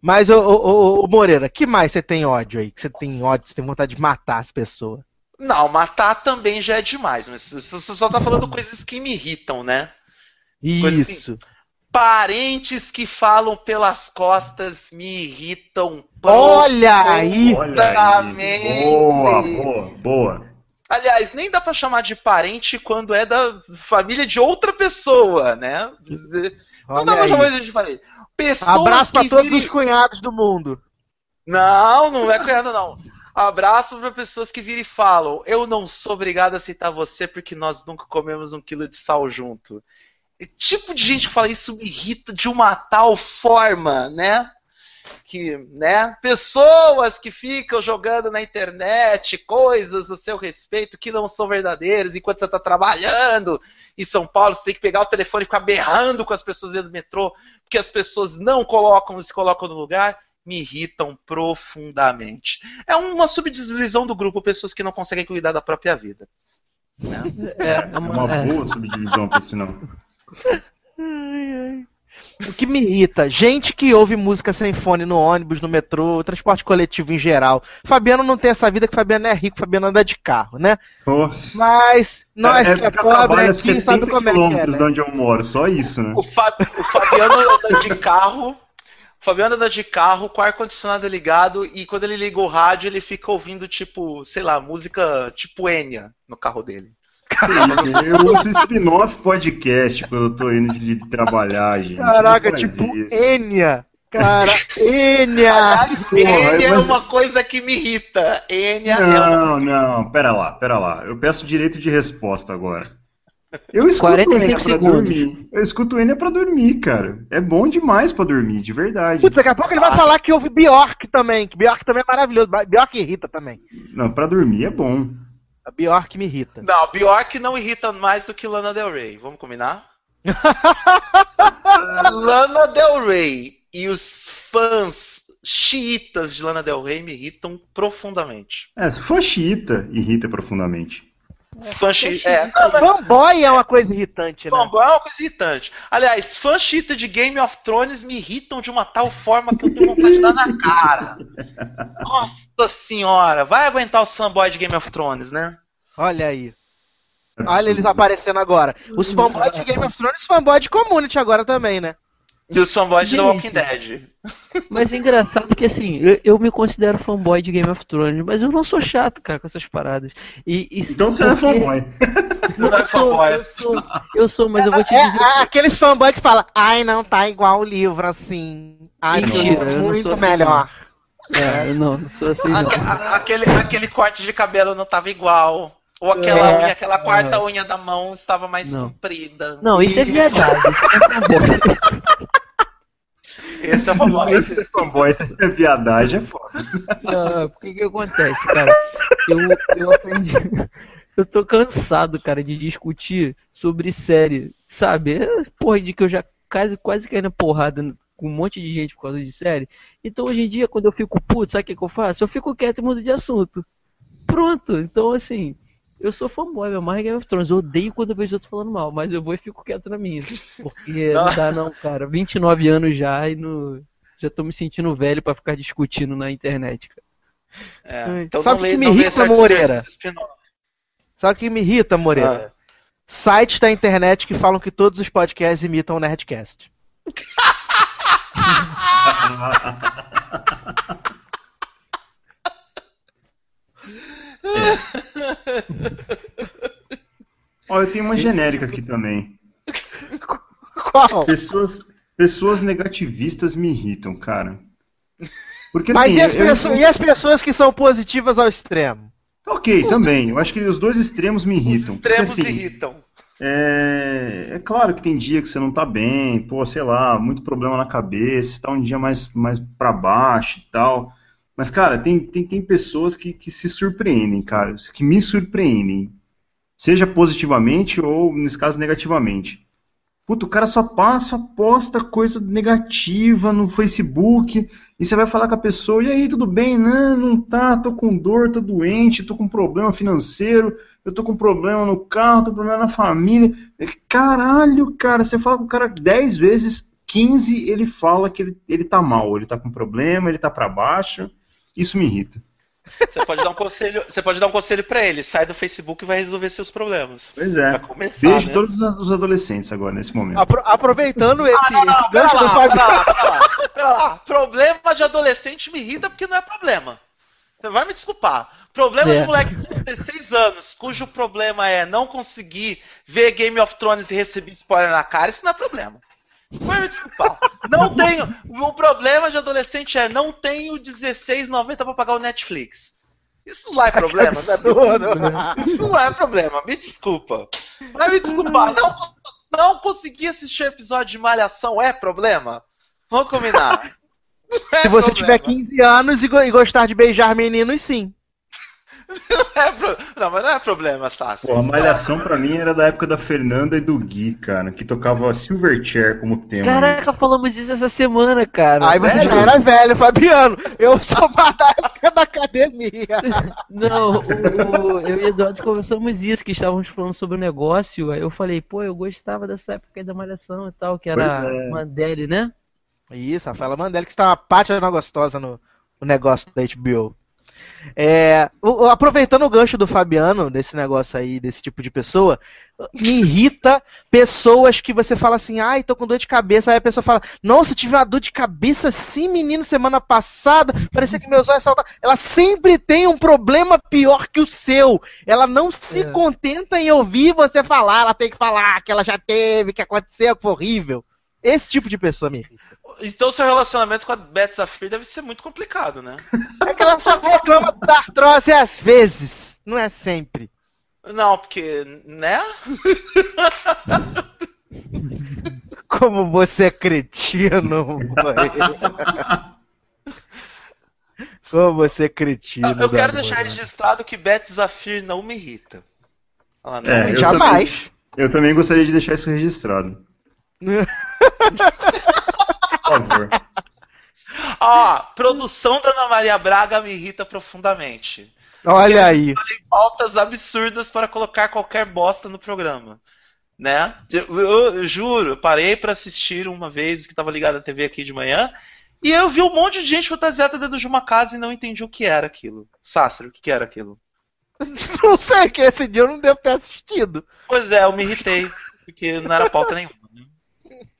Mas, ô, ô, ô, Moreira, que mais você tem ódio aí? Que você tem ódio, você tem vontade de matar as pessoas? Não, matar também já é demais, mas você só tá falando coisas que me irritam, né? Coisa assim. Isso. Parentes que falam pelas costas me irritam. Olha aí! Olha. Boa, boa, boa. Aliás, nem dá pra chamar de parente quando é da família de outra pessoa, né? Não dá Olha pra aí. chamar de parente. Pessoas Abraço pra que todos virem- os cunhados do mundo. Não, não é cunhado, não. Abraço pra pessoas que viram e falam: Eu não sou obrigado a aceitar você porque nós nunca comemos um quilo de sal junto. Tipo de gente que fala isso me irrita de uma tal forma, né? Que, né? Pessoas que ficam jogando na internet coisas a seu respeito que não são verdadeiras enquanto você está trabalhando em São Paulo, você tem que pegar o telefone e ficar berrando com as pessoas dentro do metrô, porque as pessoas não colocam, se colocam no lugar me irritam profundamente. É uma subdivisão do grupo, pessoas que não conseguem cuidar da própria vida. É, é É uma uma, é. boa subdivisão, por sinal. O que me irrita, gente que ouve música sem fone no ônibus, no metrô, transporte coletivo em geral. Fabiano não tem essa vida que Fabiano é rico, Fabiano anda de carro, né? Nossa. Mas nós que é eu pobre aqui 70 sabe como é que é, quilômetros de né? onde eu moro, só isso, né? O, Fa- o Fabiano anda de carro. O Fabiano anda de carro com o ar-condicionado ligado e quando ele liga o rádio, ele fica ouvindo, tipo, sei lá, música tipo Enya no carro dele. Eu uso spin-off podcast quando eu tô indo de, de trabalhar, gente. Caraca, tipo isso. Enya. Cara, Enya. Enya é uma coisa que me irrita. Enya é uma Não, não, pera lá, pera lá. Eu peço direito de resposta agora. Eu escuto 45 Enya pra segundos. dormir. Eu escuto Enya pra dormir, cara. É bom demais pra dormir, de verdade. Putz, daqui a pouco ele vai falar que ouve Bjork também, que Bjork também é maravilhoso. Bjork irrita também. Não, pra dormir é bom. A Bjork me irrita. Não, Bjork não irrita mais do que Lana Del Rey. Vamos combinar? Lana Del Rey e os fãs xiitas de Lana Del Rey me irritam profundamente. É, se for xiita, irrita profundamente. Fã chi... é, não, mas Fanboy é uma coisa irritante, né? fanboy é uma coisa irritante. Aliás, fã chita de Game of Thrones me irritam de uma tal forma que eu tenho vontade de dar na cara. Nossa senhora, vai aguentar o fanboy de Game of Thrones, né? Olha aí. Olha eles aparecendo agora. Os fanboys de Game of Thrones e os fanboys de Community agora também, né? E os fanboys de The Gente. Walking Dead. Mas é engraçado que assim, eu, eu me considero fanboy de Game of Thrones, mas eu não sou chato, cara, com essas paradas. E, e- Então você não é fanboy. Não é Eu sou, fanboy. eu sou, eu sou, mas eu vou te É, dizer. é aqueles fanboys que falam, ai, não tá igual o livro assim. Ai, Mentira, não, eu não muito sou assim, melhor. É, eu não, não sou assim, não. A- a- aquele, aquele corte de cabelo não tava igual. Ou aquela É. unha, aquela quarta unha da mão estava mais Não. comprida. Não, isso é Isso. verdade. Isso é fanboy. Esse é fanboy. Esse é fanboy, essa é viadagem, é foda. Não, o que que acontece, cara? Eu, eu aprendi. Eu tô cansado, cara, de discutir sobre série, sabe? É, Porra, de que eu já quase, quase caí na porrada com um monte de gente por causa de série. Então hoje em dia, quando eu fico puto, sabe o que, que eu faço? Eu fico quieto e mudo de assunto. Pronto. Então, assim, eu sou fanboy, meu mais Game of Thrones. Eu odeio quando eu vejo outros falando mal, mas eu vou e fico quieto na minha. Porque não, Não. dá não, cara. 29 anos já e no... já tô me sentindo velho pra ficar discutindo na internet, cara. É, então Sabe o que lê- me irrita, Moreira? Sabe o que me irrita, Moreira? Sites da internet que falam que todos os podcasts imitam o Nerdcast. Ó, eu tenho uma genérica aqui também. Qual? Pessoas, pessoas negativistas me irritam, cara. Porque, Mas assim, e as, eu- pessoas, e as pessoas que são positivas ao extremo? Ok, também. Eu acho que os dois extremos me Os irritam. Porque, extremos assim, irritam. É, é claro que tem dia que você não tá bem, pô, sei lá, muito problema na cabeça, tá um dia mais, mais pra baixo e tal. Mas, cara, tem, tem, tem pessoas que, que se surpreendem, cara, que me surpreendem. Seja positivamente ou, nesse caso, negativamente. Puta, o cara só passa, posta coisa negativa no Facebook, e você vai falar com a pessoa, e aí, tudo bem? Não, não tá, tô com dor, tô doente, tô com problema financeiro, eu tô com problema no carro, tô com problema na família. Caralho, cara, você fala com o cara 10 vezes, 15 ele fala que ele, ele tá mal, ele tá com problema, ele tá pra baixo. Isso me irrita. Você pode dar um conselho, você pode dar um conselho para ele, sai do Facebook e vai resolver seus problemas. Pois é. Pra começar, Beijo né? todos os adolescentes agora, nesse momento. Apro- aproveitando esse, esse Pera gancho do Fábio. pera lá, pera lá, pera lá. Problema de adolescente me irrita porque não é problema. Você vai me desculpar. Problema de É. moleque de 16 anos, cujo problema é não conseguir ver Game of Thrones e receber spoiler na cara, isso não é problema. Vai me desculpar. Não tenho. O problema de adolescente é não tenho 16,90 pra pagar o Netflix. Isso não é problema, não é problema. Absurdo. Isso não é problema, me desculpa. Vai me desculpar, não, não conseguir assistir episódio de Malhação é problema? Vamos combinar. É Se você problema. tiver 15 anos e gostar de beijar meninos, sim. Não, é pro- não, mas não é problema, Sassi. Pô, a Malhação pra mim era da época da Fernanda e do Gui, cara, que tocava Silverchair como tema. Caraca, falamos disso essa semana, cara. Aí você já era velho, Fabiano. Eu sou mais da época da academia. Não, o- o- eu e o Eduardo conversamos isso, que estávamos falando sobre o negócio. Aí eu falei, pô, eu gostava dessa época aí da Malhação e tal, que era é. Mandele, né? Isso, Rafaela Mandela, que está uma pátina gostosa no, no negócio da HBO. É, aproveitando o gancho do Fabiano, desse negócio aí, desse tipo de pessoa, me irrita pessoas que você fala assim, ai, tô com dor de cabeça, aí a pessoa fala, nossa, tive uma dor de cabeça sim, menino, semana passada, parecia que meus olhos saltavam. Ela sempre tem um problema pior que o seu. Ela não se É. contenta em ouvir você falar, ela tem que falar que ela já teve, que aconteceu, que foi horrível. Esse tipo de pessoa me irrita. Então seu relacionamento com a Beth Zafir deve ser muito complicado, né? É que ela só reclama da artrose às vezes, não é sempre. Não, porque, né? Como você é cretino, mãe. Como você é cretino. Eu quero Dado, deixar mãe. registrado que Beth Zafir não me irrita. Ela não É, me eu Jamais. Eu também gostaria de deixar isso registrado. Por favor. Ó, produção da Ana Maria Braga me irrita profundamente. Olha aí. Pautas absurdas para colocar qualquer bosta no programa. Né? Eu, eu- eu juro, eu parei para assistir uma vez que estava ligado à TV aqui de manhã e eu vi um monte de gente fantasiada dentro de uma casa e não entendi o que era aquilo. Sácer, o que que era aquilo? Não sei, que esse dia eu não devo ter assistido. Pois é, eu me irritei, porque não era pauta nenhuma.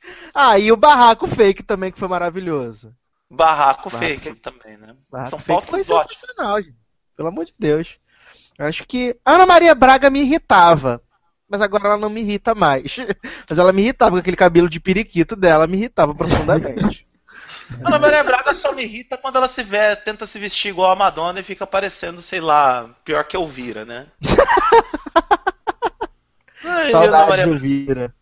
Ah, e o Barraco Fake também, que foi maravilhoso. Barraco, Barraco fake também, né? Barraco São Fake foi sensacional, gente. Pelo amor de Deus. Eu acho que Ana Maria Braga me irritava. Mas agora ela não me irrita mais. Mas ela me irritava com aquele cabelo de periquito dela, me irritava profundamente. Ana Maria Braga só me irrita quando ela se vê, tenta se vestir igual a Madonna e fica parecendo, sei lá, pior que Elvira, né? Ai, Ana Saudade Maria de Braga. Elvira.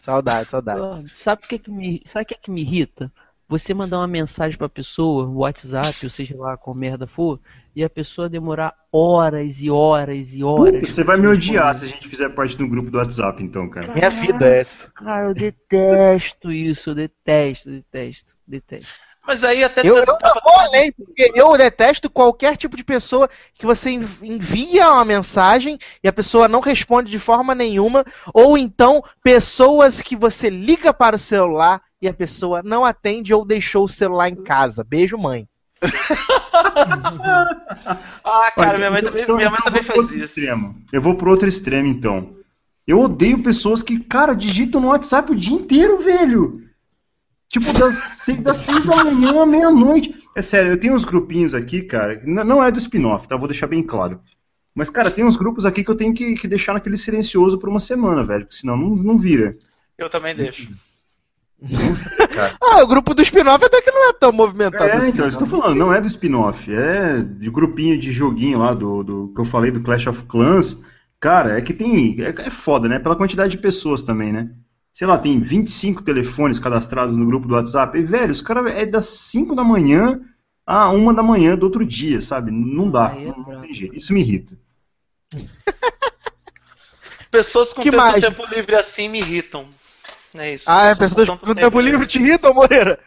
Saudade, saudade. Sabe o que que me, sabe o que que me irrita? Você mandar uma mensagem pra pessoa, no WhatsApp, ou seja lá qual merda for, e a pessoa demorar horas e horas e horas. Puta, você vai me odiar se a gente fizer parte do grupo do WhatsApp, então, cara. Minha vida é essa. Cara, eu detesto isso, eu detesto, detesto, detesto. Mas aí até Eu, eu não vou além, porque eu detesto qualquer tipo de pessoa que você env- envia uma mensagem e a pessoa não responde de forma nenhuma, ou então pessoas que você liga para o celular e a pessoa não atende ou deixou o celular em casa. Beijo, mãe. Ah, cara, minha mãe então- também, então- minha mãe então também eu vou pro faz outro isso. extremo. Eu vou pro outro extremo, então. Eu odeio pessoas que, cara, digitam no WhatsApp o dia inteiro, velho. Tipo, das seis, das seis da manhã à meia-noite. É sério, eu tenho uns grupinhos aqui, cara, não é do spin-off, tá? Vou deixar bem claro. Mas, cara, tem uns grupos aqui que eu tenho que, que deixar naquele silencioso por uma semana, velho, porque senão não, não vira. Eu também deixo. Ah, o grupo do spin-off até que não é tão movimentado É, assim. então, eu estou falando, não é do spin-off, é de grupinho de joguinho lá do, do que eu falei do Clash of Clans. Cara, é que tem. É, é foda, né? Pela quantidade de pessoas também, né? Sei lá, tem 25 telefones cadastrados no grupo do WhatsApp. E, velho, os caras é das 5 da manhã a 1 da manhã do outro dia, sabe? Não dá. Aí é não, não tem jeito. Isso me irrita. Pessoas com Que tanto mais? tempo livre assim me irritam. É isso. Ah, é, Pessoas pessoas com tempo livre te irritam, Moreira?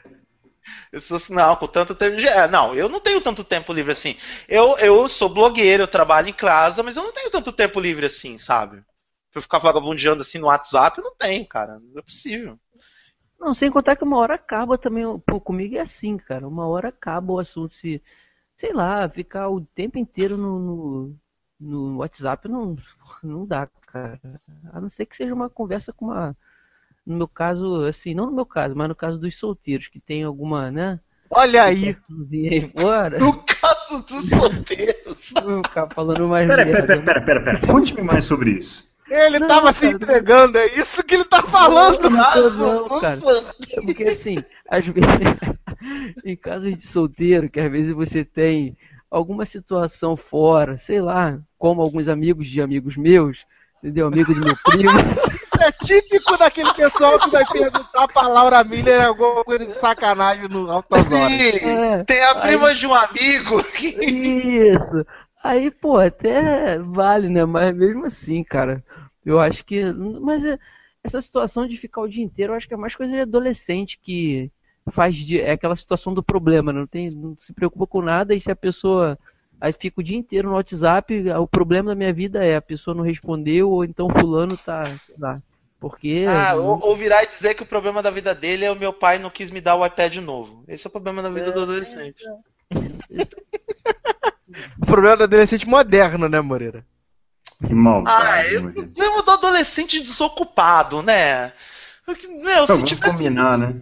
Não, com tanto tempo. É, não, eu não tenho tanto tempo livre assim. Eu, eu sou blogueiro, eu trabalho em casa, mas eu não tenho tanto tempo livre assim, sabe? Pra eu ficar vagabundeando assim no WhatsApp, eu não tenho, cara. Não é possível. Não, sem contar que uma hora acaba também. Pô, comigo é assim, cara. Uma hora acaba o assunto. Se, sei lá, ficar o tempo inteiro no, no, no WhatsApp não, não dá, cara. A não ser que seja uma conversa com uma. No meu caso, assim, não no meu caso, mas no caso dos solteiros, que tem alguma, né? Olha aí. aí fora. No caso dos solteiros. Vou ficar falando mais Pera, pera, merda, pera, pera, pera, pera. Conte-me mais sobre isso. Ele Não, tava se cara, entregando, é isso que ele tá falando. Não, Caso não, dos cara. É porque assim, às vezes, em casos de solteiro, que às vezes você tem alguma situação fora, sei lá, como alguns amigos de amigos meus, entendeu? Amigo de meu primo. É típico daquele pessoal que vai perguntar pra Laura Miller alguma coisa de sacanagem no Altas Horas. Sim, É, tem a aí- prima de um amigo que. Isso. Aí, pô, até vale, né? Mas mesmo assim, cara, eu acho que. Mas é- essa situação de ficar o dia inteiro, eu acho que é mais coisa de adolescente que faz de. É aquela situação do problema, né? não tem, não se preocupa com nada e se a pessoa. Aí fica o dia inteiro no WhatsApp, o problema da minha vida é a pessoa não respondeu, ou então fulano tá, sei lá. Porque. Ah, ou, ou virar e dizer que o problema da vida dele é o meu pai não quis me dar o iPad novo. Esse é o problema da vida do adolescente. O problema do adolescente moderno, né, Moreira? Que maldade. Ah, é o Moreira. problema do adolescente desocupado, né? Porque, meu, se tivesse, combinar, né?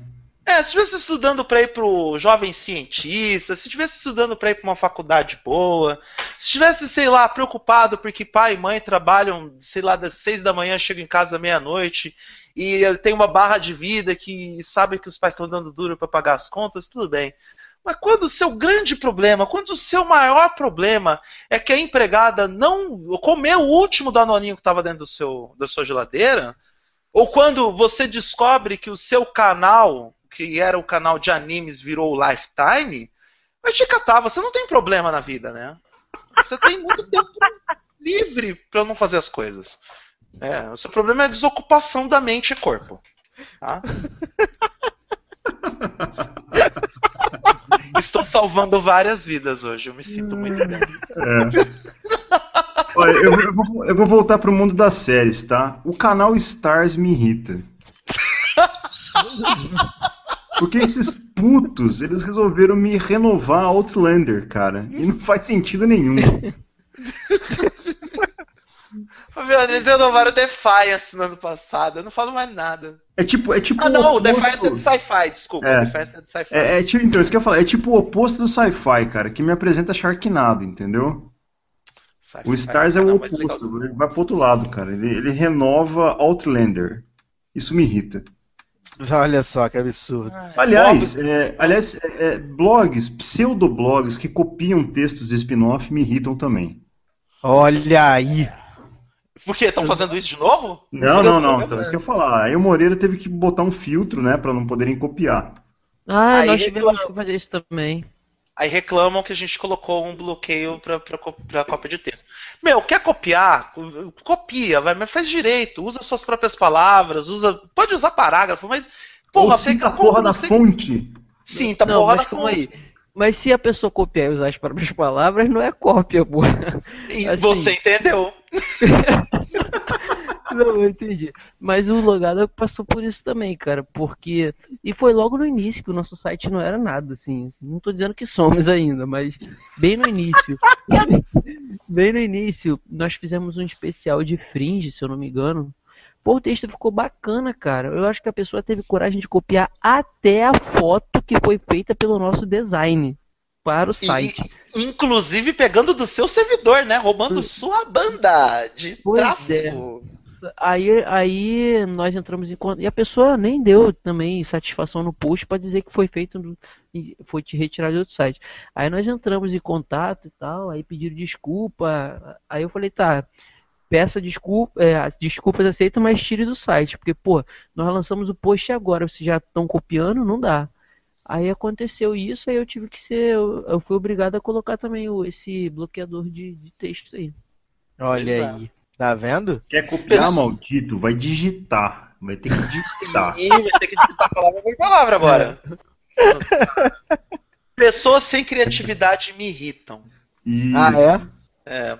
é, se tivesse estudando para ir pro jovem cientista, se tivesse estudando para ir para uma faculdade boa, se tivesse, sei lá, preocupado porque pai e mãe trabalham, sei lá, das seis da manhã, chegam em casa meia-noite e tem uma barra de vida que sabe que os pais estão dando duro para pagar as contas, tudo bem. Mas quando o seu grande problema, quando o seu maior problema é que a empregada não comeu o último danoninho que estava dentro do seu, da sua geladeira, ou quando você descobre que o seu canal, que era o canal de animes, virou o Lifetime, vai te catar, você não tem problema na vida, né? Você tem muito tempo livre para não fazer as coisas. É, o seu problema é a desocupação da mente e corpo. Tá? Estou salvando várias vidas hoje, eu me sinto muito bem. É. Olha, eu, eu vou, eu vou voltar pro mundo das séries, tá? O canal Stars me irrita. Porque esses putos, eles resolveram me renovar Outlander, cara. E não faz sentido nenhum. Fabiano, eles renovaram o Defiance no ano passado. Eu não falo mais nada. É tipo, é tipo Ah, não, o oposto- Defiance é do sci-fi, desculpa. É. O Defiance é do sci-fi. É, é tipo, então, isso que eu ia falar, é tipo o oposto do sci-fi, cara, que me apresenta Sharknado, entendeu? O Stars é o legal. oposto, ele vai pro outro lado, cara. Ele, ele renova Outlander. Isso me irrita. Olha só que absurdo. Aliás, é, aliás é, é, blogs, pseudoblogs que copiam textos de spin-off me irritam também. Olha aí. Por quê? Estão fazendo isso de novo? Não, não, não. Então, né? isso que eu ia falar. Aí o Moreira teve que botar um filtro, né, pra não poderem copiar. Ah, Aí nós reclama. tivemos que fazer isso também. Aí reclamam que a gente colocou um bloqueio pra cópia de texto. Meu, quer copiar? Co- Copia, vai, mas faz direito. Usa suas próprias palavras, usa. Pode usar parágrafo, mas. Porra, Ou cita a porra da fonte. Sim, tá não, porra da fonte. aí. Mas se a pessoa copiar e usar as próprias palavras, não é cópia, pô. E assim. Você entendeu? Não, eu entendi. Mas o Logada passou por isso também, cara, porque. E foi logo no início que o nosso site não era nada, assim. Não tô dizendo que somos ainda, mas bem no início. bem no início, nós fizemos um especial de Fringe, se eu não me engano. Pô, o texto ficou bacana, cara. Eu acho que a pessoa teve coragem de copiar até a foto que foi feita pelo nosso design para o site. E, inclusive pegando do seu servidor, né? Roubando sua banda de Pois tráfego. Aí, aí nós entramos em conta. E a pessoa nem deu também satisfação no post para dizer que foi feito, e foi te retirado de outro site. Aí nós entramos em contato e tal, aí pediram desculpa. Aí eu falei, tá, peça desculpa, é, as desculpas aceitas, mas tire do site. Porque, pô, nós lançamos o post agora, vocês já estão copiando, não dá. Aí aconteceu isso, aí eu tive que ser. Eu, eu fui obrigado a colocar também o, esse bloqueador de, de texto aí. Olha Exato. aí. Tá vendo? Quer copiar, Pessoa- maldito? Vai digitar. Vai ter que digitar. Ih, vai ter que digitar palavra por palavra agora. Pessoas sem criatividade me irritam. Isso. Ah, é? É,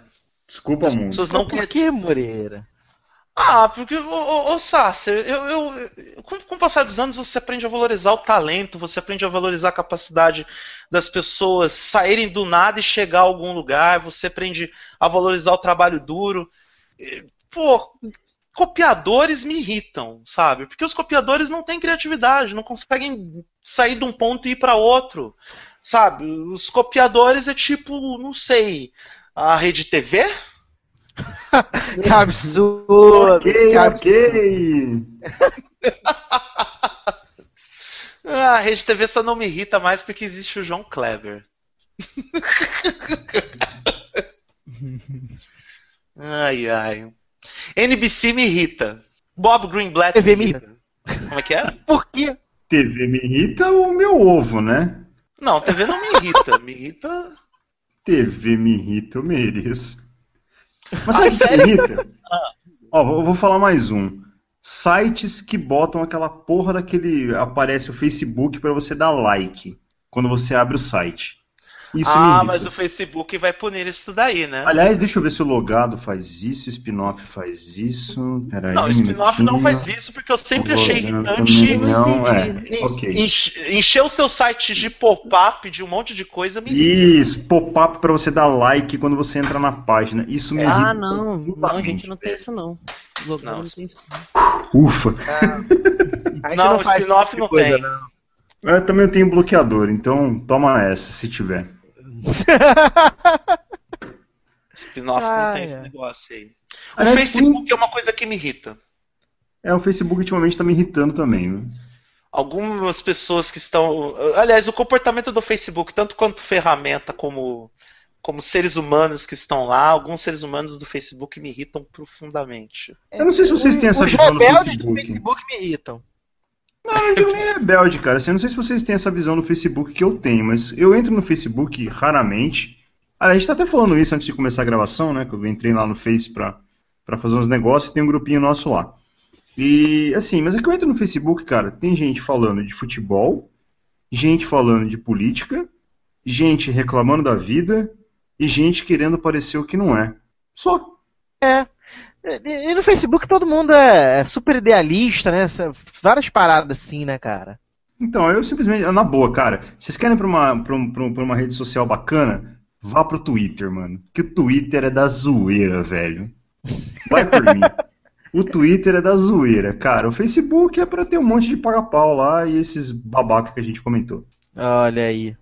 Desculpa, as mundo. pessoas não Não, por que, Moreira? Ah, porque, ô, ô, ô Sácer, eu, eu, eu- com, com o passar dos anos você aprende a valorizar o talento, você aprende a valorizar a capacidade das pessoas saírem do nada e chegar a algum lugar, você aprende a valorizar o trabalho duro. Pô, copiadores me irritam, sabe? Porque os copiadores não têm criatividade, não conseguem sair de um ponto e ir para outro, sabe? Os copiadores é tipo, não sei, a Rede TV? Que absurdo! Ok, que absurdo. ok. Ah, a Rede TV só não me irrita mais porque existe o João Kleber. ai, ai. NBC me irrita. Bob Greenblatt TV me me irrita. Como é que é? Por quê? TV me irrita o meu ovo, né? Não, TV não me irrita. Me irrita. TV me irrita, eu mereço. Mas Ah, sabe o que me irrita? Ó, eu vou falar mais um. Sites que botam aquela porra daquele. Aparece o Facebook pra você dar like quando você abre o site. Isso ah, mas o Facebook vai punir isso daí, né? Aliás, deixa eu ver se o logado faz isso, o spin-off faz isso. Peraí, não, o spin-off não faz isso porque eu sempre O achei irritante. Não, é. En- Ok. enche- Encher o seu site de pop-up de um monte de coisa me irrita. Isso, pop-up pra você dar like quando você entra na página. Isso me irrita. Ah, não, não, a gente não tem isso não. O Não, não tem isso. Ufa. Gente Não, o spin-off tipo não coisa, tem. não. Eu também tenho bloqueador, então toma essa se tiver. Spin-off Ah, não tem é. esse negócio aí. O Aliás, Facebook é uma coisa que me irrita. É, o Facebook ultimamente tá me irritando também. viu? Algumas pessoas que estão. Aliás, o comportamento do Facebook, tanto quanto ferramenta como, como seres humanos que estão lá, alguns seres humanos do Facebook me irritam profundamente. Eu não sei se vocês têm essa Os visão do rebeldes do Facebook. Facebook me irritam. Não, eu digo nem rebelde, cara. Assim, eu não sei se vocês têm essa visão no Facebook que eu tenho, mas eu entro no Facebook raramente. Aliás, a gente tá até falando isso antes de começar a gravação, né? Que eu entrei lá no Face pra, pra fazer uns negócios e tem um grupinho nosso lá. E, assim, mas é que eu entro no Facebook, cara, tem gente falando de futebol, gente falando de política, gente reclamando da vida e gente querendo parecer o que não é. Só. E, e no Facebook todo mundo é super idealista, né? Várias paradas assim, né, cara? Então, eu simplesmente, na boa, cara, vocês querem pra uma, pra, um- pra um- uma rede social bacana? vá pro Twitter, mano. Que o Twitter é da zoeira, velho. Vai por mim. O Twitter é da zoeira, cara. O Facebook é pra ter um monte de paga-pau lá e esses babaca que a gente comentou. Olha aí.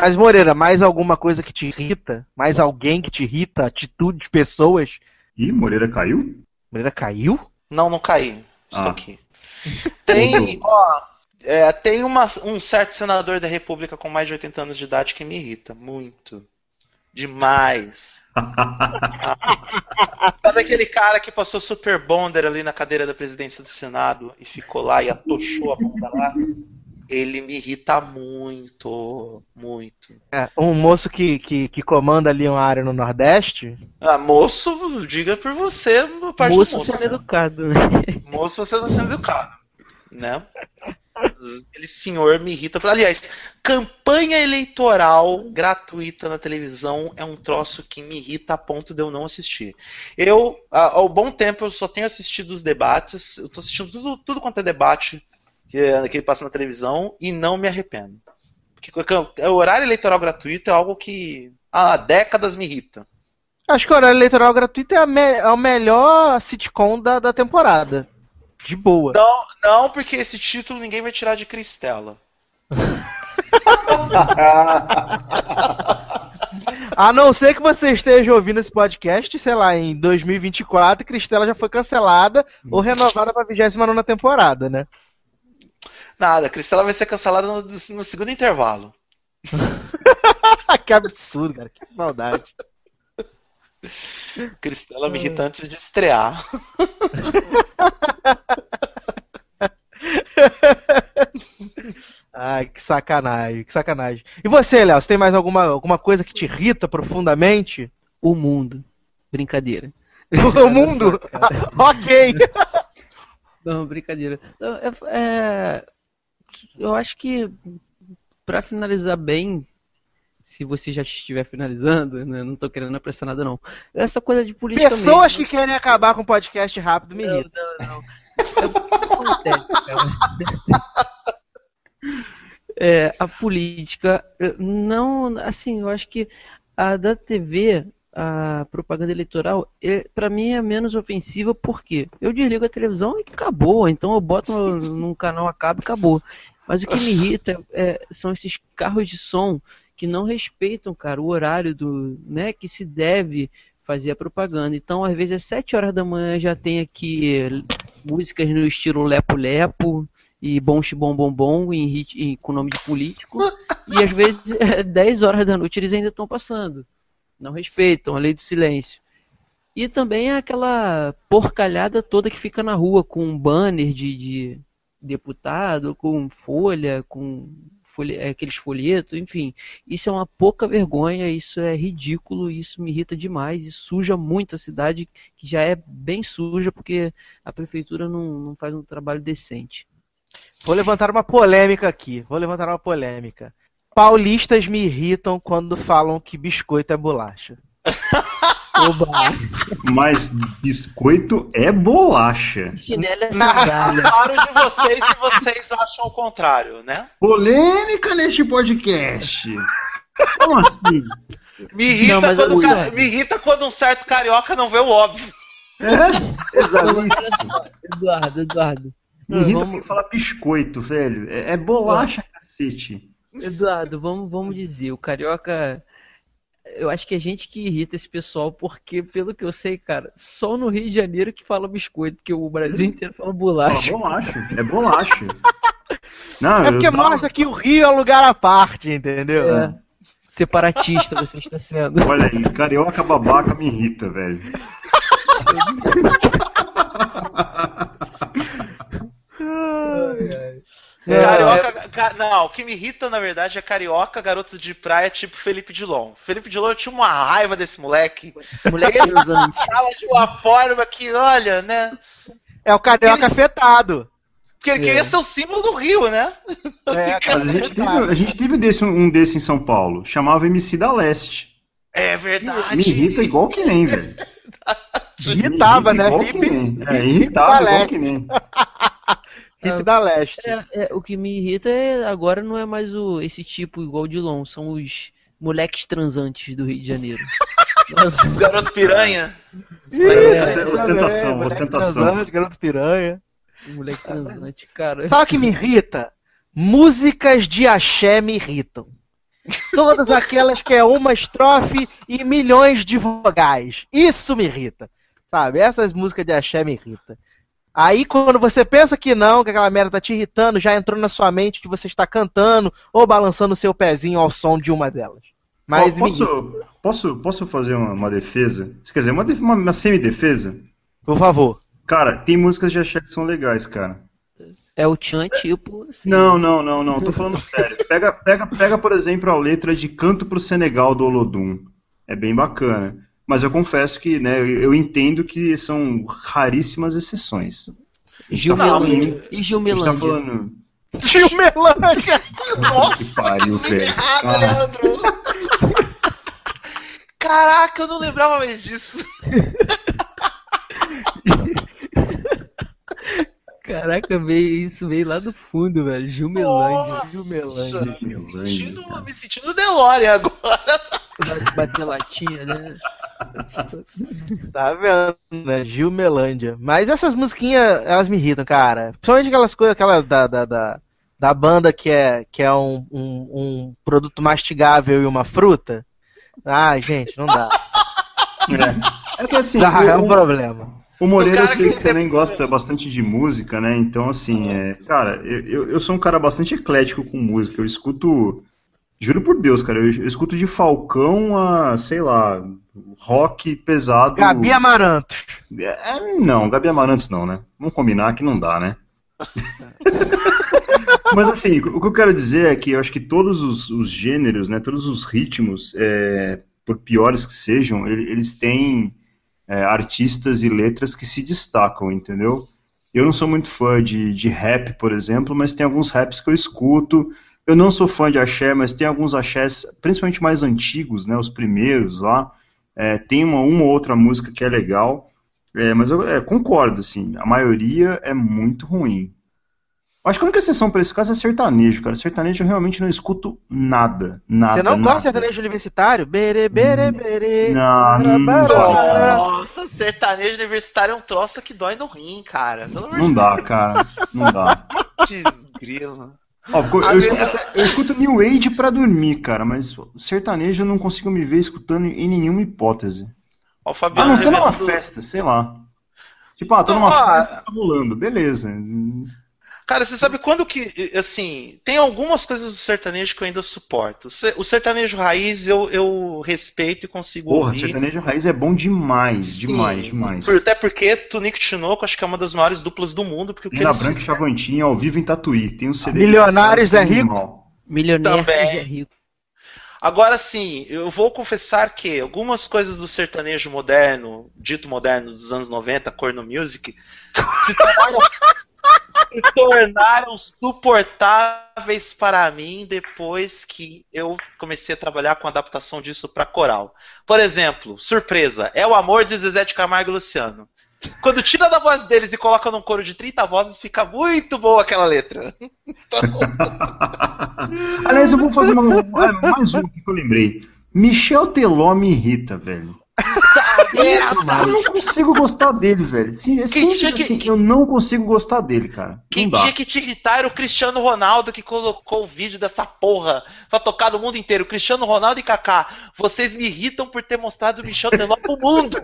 Mas, Moreira, mais alguma coisa que te irrita? Mais alguém que te irrita? Atitudes, pessoas? Ih, Moreira caiu? Moreira caiu? Não, não caí. Estou Ah. aqui. Tem, ó, é, tem uma- um certo senador da República com mais de 80 anos de idade que me irrita muito. Demais. Sabe aquele cara que passou super bonder ali na cadeira da presidência do Senado e ficou lá e atochou a bunda lá? Ele me irrita muito, muito. É, um moço que, que, que comanda ali uma área no Nordeste. Ah, moço, diga por você, parte do Moço moço. sendo né? educado, né? Moço, você está sendo educado, né? Aquele senhor me irrita. Aliás, campanha eleitoral gratuita na televisão é um troço que me irrita a ponto de eu não assistir. Eu, há há um bom tempo, eu só tenho assistido os debates. Eu tô assistindo tudo, tudo quanto é debate que, é- que passa na televisão e não me arrependo. Porque o horário eleitoral gratuito é algo que há décadas me irrita. Acho que o horário eleitoral gratuito é, a me- é o melhor sitcom da, da temporada. De boa. Não, não, porque esse título ninguém vai tirar de Cristela. A não ser que você esteja ouvindo esse podcast, sei lá, em 2024, e Cristela já foi cancelada ou renovada pra 29 temporada, né? Nada, Cristela vai ser cancelada no, no segundo intervalo. que absurdo, cara. Que maldade. Cristela me irrita antes de estrear. Ai, que sacanagem, que sacanagem. E você, Léo, você tem mais alguma, alguma coisa que te irrita profundamente? O mundo. Brincadeira. O mundo? ok. Não, brincadeira. Não, é- é, eu acho que pra finalizar bem, se você já estiver finalizando, né, não tô querendo apressar nada não. Essa coisa de política Pessoas que mesmo. querem acabar com o podcast rápido me Não, irritam. não, não. É, o que acontece, cara? É, a política, não, assim, eu acho que a da TV, a propaganda eleitoral, é, para mim é menos ofensiva porque eu desligo a televisão e acabou, então eu boto no- num canal acaba e acabou. Mas o que me irrita é, são esses carros de som que não respeitam, cara, o horário do, né, que se deve fazer a propaganda. Então, às vezes, às 7 horas da manhã já tem aqui músicas no estilo Lepo Lepo e Bom Bom Bom Bom em, rit- em- com nome de político. e às vezes, é, 10 horas da noite eles ainda estão passando. Não respeitam a lei do silêncio. E também aquela porcalhada toda que fica na rua com banner de, de deputado, com folha, com folhe- é, aqueles folhetos, enfim. Isso é uma pouca vergonha, isso é ridículo, isso me irrita demais e suja muito a cidade, que já é bem suja porque a prefeitura não, não faz um trabalho decente. Vou levantar uma polêmica aqui. Vou levantar uma polêmica. Paulistas me irritam quando falam que biscoito é bolacha. Oba! Mas biscoito é bolacha. É. Claro de vocês se vocês acham o contrário, né? Polêmica neste podcast. Como assim? Me irrita, Não, quando, ca- me irrita quando um certo carioca não vê o óbvio. É, exato. Eduardo, Eduardo. Me irrita Vamos- quem fala biscoito, velho. É, é bolacha, cacete. Eduardo, vamos, vamos dizer, o carioca. Eu acho que é gente que irrita esse pessoal, porque, pelo que eu sei, cara, só no Rio de Janeiro que fala biscoito, porque o Brasil inteiro fala Fala bolacha. bolacha. É bolacha. Não, É porque tava- mostra que o Rio é um lugar à parte, entendeu? É, separatista você está sendo. Olha aí, carioca babaca me irrita, velho. É, Carioca, ca- não, o que me irrita, na verdade, é carioca, garoto de praia, tipo Felipe Dilon. Felipe Dilon, eu tinha uma raiva desse moleque. Moleque usando. Fala de uma forma que, olha, né? É o carioca afetado. Porque ele queria ser o símbolo do Rio, né? É, cara, Mas a gente teve, a gente teve desse, um desse em São Paulo. Chamava MC da Leste. É verdade. Me irrita igual que nem, velho. Irritava, né? irrita igual que Hip, nem. É, irritava igual que nem. Hip da leste. É, é, o que me irrita é agora não é mais o, esse tipo igual de Dilon, são os moleques transantes do Rio de Janeiro. Nossa, Os garotos piranha. Isso, É, ostentação, moleque ostentação. transante, garoto piranha. moleque transante, cara. Sabe o que me irrita? Músicas de axé me irritam. Todas aquelas que é uma estrofe e milhões de vogais. Isso me irrita. Sabe? Essas músicas de axé me irritam. Aí quando você pensa que não, que aquela merda tá te irritando, já entrou na sua mente que você está cantando ou balançando o seu pezinho ao som de uma delas. Mas Ó, me posso, posso, posso fazer uma, uma defesa? Quer dizer, uma, uma, uma semi-defesa? Por favor. Cara, tem músicas de axé que são legais, cara. É o Tchan tipo. assim, Não, não, não, não, tô falando sério. Pega, pega, pega, por exemplo, a letra de Canto pro Senegal do Olodum. É bem bacana. Mas eu confesso que, né, eu, entendo que são raríssimas exceções. Gil tá. E Gil A gente tá falando. Tio Melândia! Nossa, Que pariu, tá velho. errado, Ah. Leandro. Caraca, eu não lembrava mais disso. Caraca, veio, isso veio lá do fundo, velho. Gil Melândia. Nossa, Gil Melândia. Me sentindo, me sentindo DeLorean agora. Bater latinha, né? Tá vendo, né? Gil Melândia. Mas essas musiquinhas, elas me irritam, cara. Principalmente aquelas coisas, aquelas da, da, da, da banda que é, que é um, um, um produto mastigável e uma fruta. Ai, gente, não dá. É, é que assim, Dá, é um problema. O Moreira eu sei que que também gosta bastante de música, né? Então, assim, é, cara, eu, eu- sou um cara bastante eclético com música. Eu escuto. Juro por Deus, cara, eu, eu escuto de Falcão a, sei lá, rock pesado. Gabi Amarantos. É, não, Gabi Amarantos não, né? Vamos combinar que não dá, né? Mas assim, o que eu quero dizer é que eu acho que todos os, os gêneros, né, todos os ritmos, é, por piores que sejam, ele- eles têm é, artistas e letras que se destacam, entendeu? Eu não sou muito fã de, de rap, por exemplo, mas tem alguns raps que eu escuto. Eu não sou fã de axé, mas tem alguns axés, principalmente mais antigos, né, os primeiros lá. É, tem uma, uma ou outra música que é legal. É, mas eu é, concordo, assim, a maioria é muito ruim. Acho que a única exceção para esse caso é sertanejo, cara. Sertanejo eu realmente não escuto nada, nada. Você não nada. gosta de sertanejo universitário? Bere, bere, bere. Não, não. Nossa, sertanejo universitário é um troço que dói no rim, cara. Pelo amor Não dá, cara. Não dá. Deus, grilo. Ó, eu, escuto, eu escuto New Age pra dormir, cara, mas sertanejo eu não consigo me ver escutando em nenhuma hipótese. Ó, o A Fabiano não ser numa revelando- festa, sei lá. Tipo, ah, tô numa ó, festa, tá rolando, beleza. Cara, você sabe quando que, assim, tem algumas coisas do sertanejo que eu ainda suporto. O se- O sertanejo raiz eu, eu respeito e consigo Porra, ouvir. sertanejo raiz é bom demais, Sim, demais, demais. por- até porque Tunico Tinoco acho que é uma das maiores duplas do mundo, porque o que Lina eles Branca e Chavantinho ao vivo em Tatuí. Tem um CD. Milionários é rico? Animal. Milionário Também. é rico. Agora sim, eu vou confessar que algumas coisas do sertanejo moderno, dito moderno dos anos 90, corno music, se tornaram, se tornaram suportáveis para mim depois que eu comecei a trabalhar com adaptação disso para coral. Por exemplo, surpresa, é o amor de Zezé de Camargo e Luciano. Quando tira da voz deles e coloca num coro de 30 vozes, fica muito boa aquela letra. Aliás, eu vou fazer uma, é, mais um que eu lembrei. Michel Teló me irrita, velho. Eu não consigo gostar dele, velho. Sim, é simples que- assim, eu não consigo gostar dele, cara. Quem tinha que te irritar era o Cristiano Ronaldo que colocou o vídeo dessa porra pra tocar no mundo inteiro. Cristiano Ronaldo e Kaká, vocês me irritam por ter mostrado o Michel Teló pro mundo.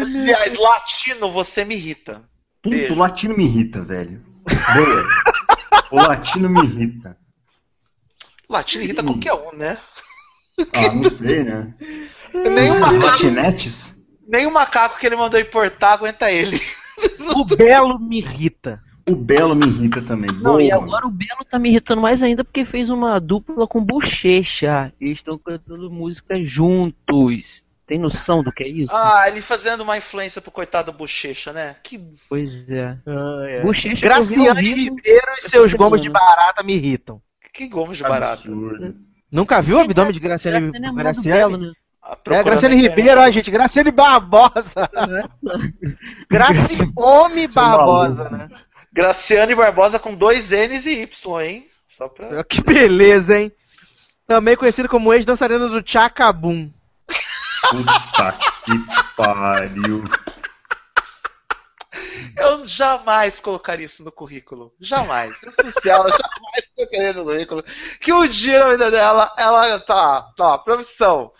Aliás, latino, você me irrita. Puto, Beijo. latino me irrita, velho. Boa. o latino me irrita. Latino irrita qualquer um, né? Ah, não sei, né? Nem o macaco, latinetes? nem o macaco que ele mandou importar aguenta ele. O Belo me irrita. O Belo me irrita também. Não, Boa. e agora o Belo tá me irritando mais ainda porque fez uma dupla com Bochecha. Eles estão cantando música juntos. Tem noção do que é isso? Ah, ele fazendo uma influência pro coitado Bochecha, né? Que Pois é. Ah, Bochecha vi ao Graciane Ribeiro e seus gomos de barata me irritam. Que gomes de barata. Absurdo. Nunca viu o abdômen de Graciane, Graciane é mãe do Graciane? Belo, né? Ah, É, Graciane. Ribeiro, ó, gente. Graciane Barbosa. Graciome Barbosa, né? Graciane Barbosa com dois N's e Y, hein? Só pra... Que beleza, hein? Também conhecido como ex-dançarina do Chacabum. Puta que pariu. Eu jamais colocaria isso no currículo. Jamais. Essencial, jamais colocaria no currículo. Que um dia na vida dela, ela tá, tá, profissão.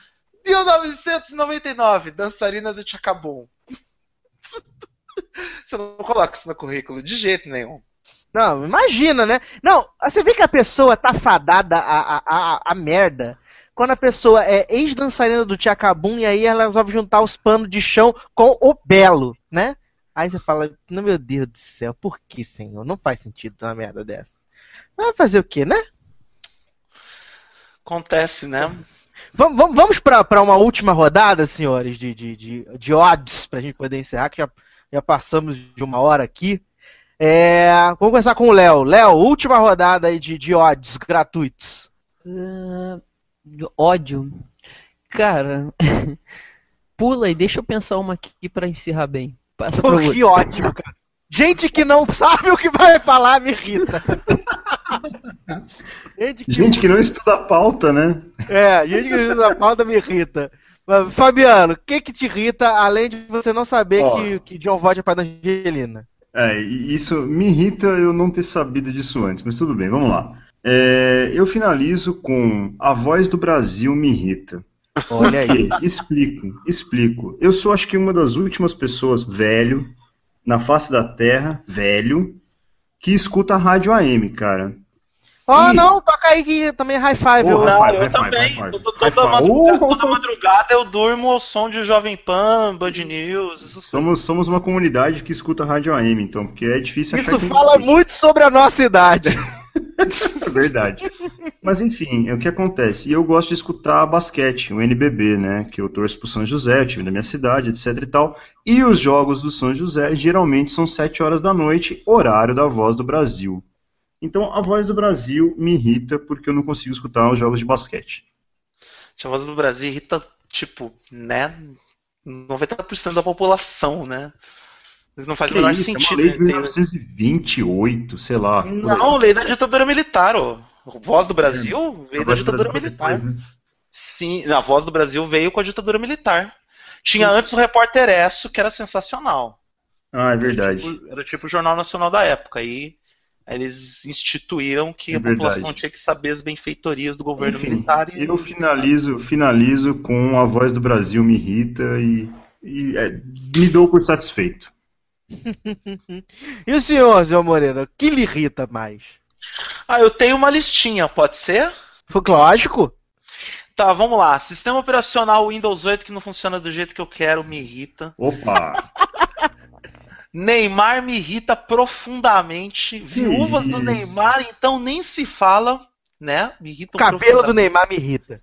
1999, dançarina do Chacabum. Você não coloca isso no currículo de jeito nenhum. Não, imagina, né? Não, você vê que a pessoa tá fadada a, a, a, a merda. Quando a pessoa é ex-dançarina do Tchacabum e aí ela resolve juntar os panos de chão com o belo, né? Aí você fala, não, meu Deus do céu, por que, senhor? Não faz sentido uma merda dessa. Vai fazer o quê, né? Acontece, né? Vamos, vamos, vamos para uma última rodada, senhores, de, de, de, de odds, pra gente poder encerrar, que já, já passamos de uma hora aqui. É, vamos começar com o Léo. Léo, última rodada aí de, de odds gratuitos. Ah, ódio. Cara, pula e deixa eu pensar uma aqui pra encerrar bem. Passa Pô, pro que outro. ótimo, cara. Gente que não sabe o que vai falar me irrita. gente que, Gente que não estuda a pauta, né? É, gente que não estuda a pauta me irrita. Mas, Fabiano, o que que te irrita, além de você não saber Ó. que, que John Voight é pai da Angelina? É, e isso me irrita eu não ter sabido disso antes, mas tudo bem, vamos lá. É, eu finalizo com A Voz do Brasil me irrita. Olha aí. Explico, explico. Eu sou, acho que, uma das últimas pessoas velho, na face da Terra, velho, que escuta a rádio AM, cara. Ó, Ih. não, toca aí que também é high five. Ô, eu- high Não, five, eu high também. high five. Toda, High madrugada, Oh! toda madrugada eu durmo ao som de Jovem Pan, Band News, Somos, somos uma comunidade que escuta rádio AM, então, porque é difícil Isso fala muito sobre a nossa idade. É verdade. Mas enfim, é o que acontece. E eu gosto de escutar basquete, o NBB, né? Que eu torço pro São José, time da minha cidade, etc e tal. E os jogos do São José geralmente são 7 horas da noite, horário da Voz do Brasil. Então a Voz do Brasil me irrita porque eu não consigo escutar os jogos de basquete. A voz do Brasil irrita, tipo, né? 90% da população, né? Não faz o Que menor isso, sentido. É uma lei de né? Tem- 1928, sei lá. Não, lei da ditadura militar, ó. Voz do Brasil veio A da ditadura militar. depois, né? Sim, a voz do Brasil veio com a ditadura militar. Tinha antes o Repórter Esso, que era sensacional. Ah, é verdade. Tipo, era tipo o Jornal Nacional da época. Aí eles instituíram que É a população verdade. tinha que saber as benfeitorias do governo Enfim, militar. E... eu finalizo, finalizo com a voz do Brasil me irrita e, e, é, me dou por satisfeito. E o senhor, senhor Moreira, o que lhe irrita mais? Ah, eu tenho uma listinha, pode ser? Foi lógico. Tá, vamos lá. Sistema operacional Windows 8 que não funciona do jeito que eu quero me irrita. Opa! Neymar me irrita profundamente. Viúvas do? Neymar, então nem se fala, né? Me O irritam cabelo do. Neymar me irrita.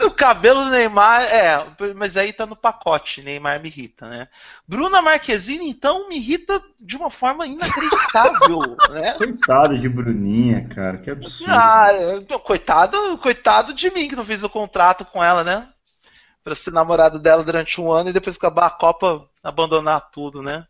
O cabelo do Neymar, é, mas aí tá no pacote, Neymar me irrita, né? Bruna Marquezine, então, me irrita de uma forma inacreditável, né? Coitado de Bruninha, cara, que absurdo. Ah, coitado, coitado de mim que não fiz o contrato com ela, né? Pra ser namorado dela durante um ano e depois acabar a Copa abandonar tudo, né?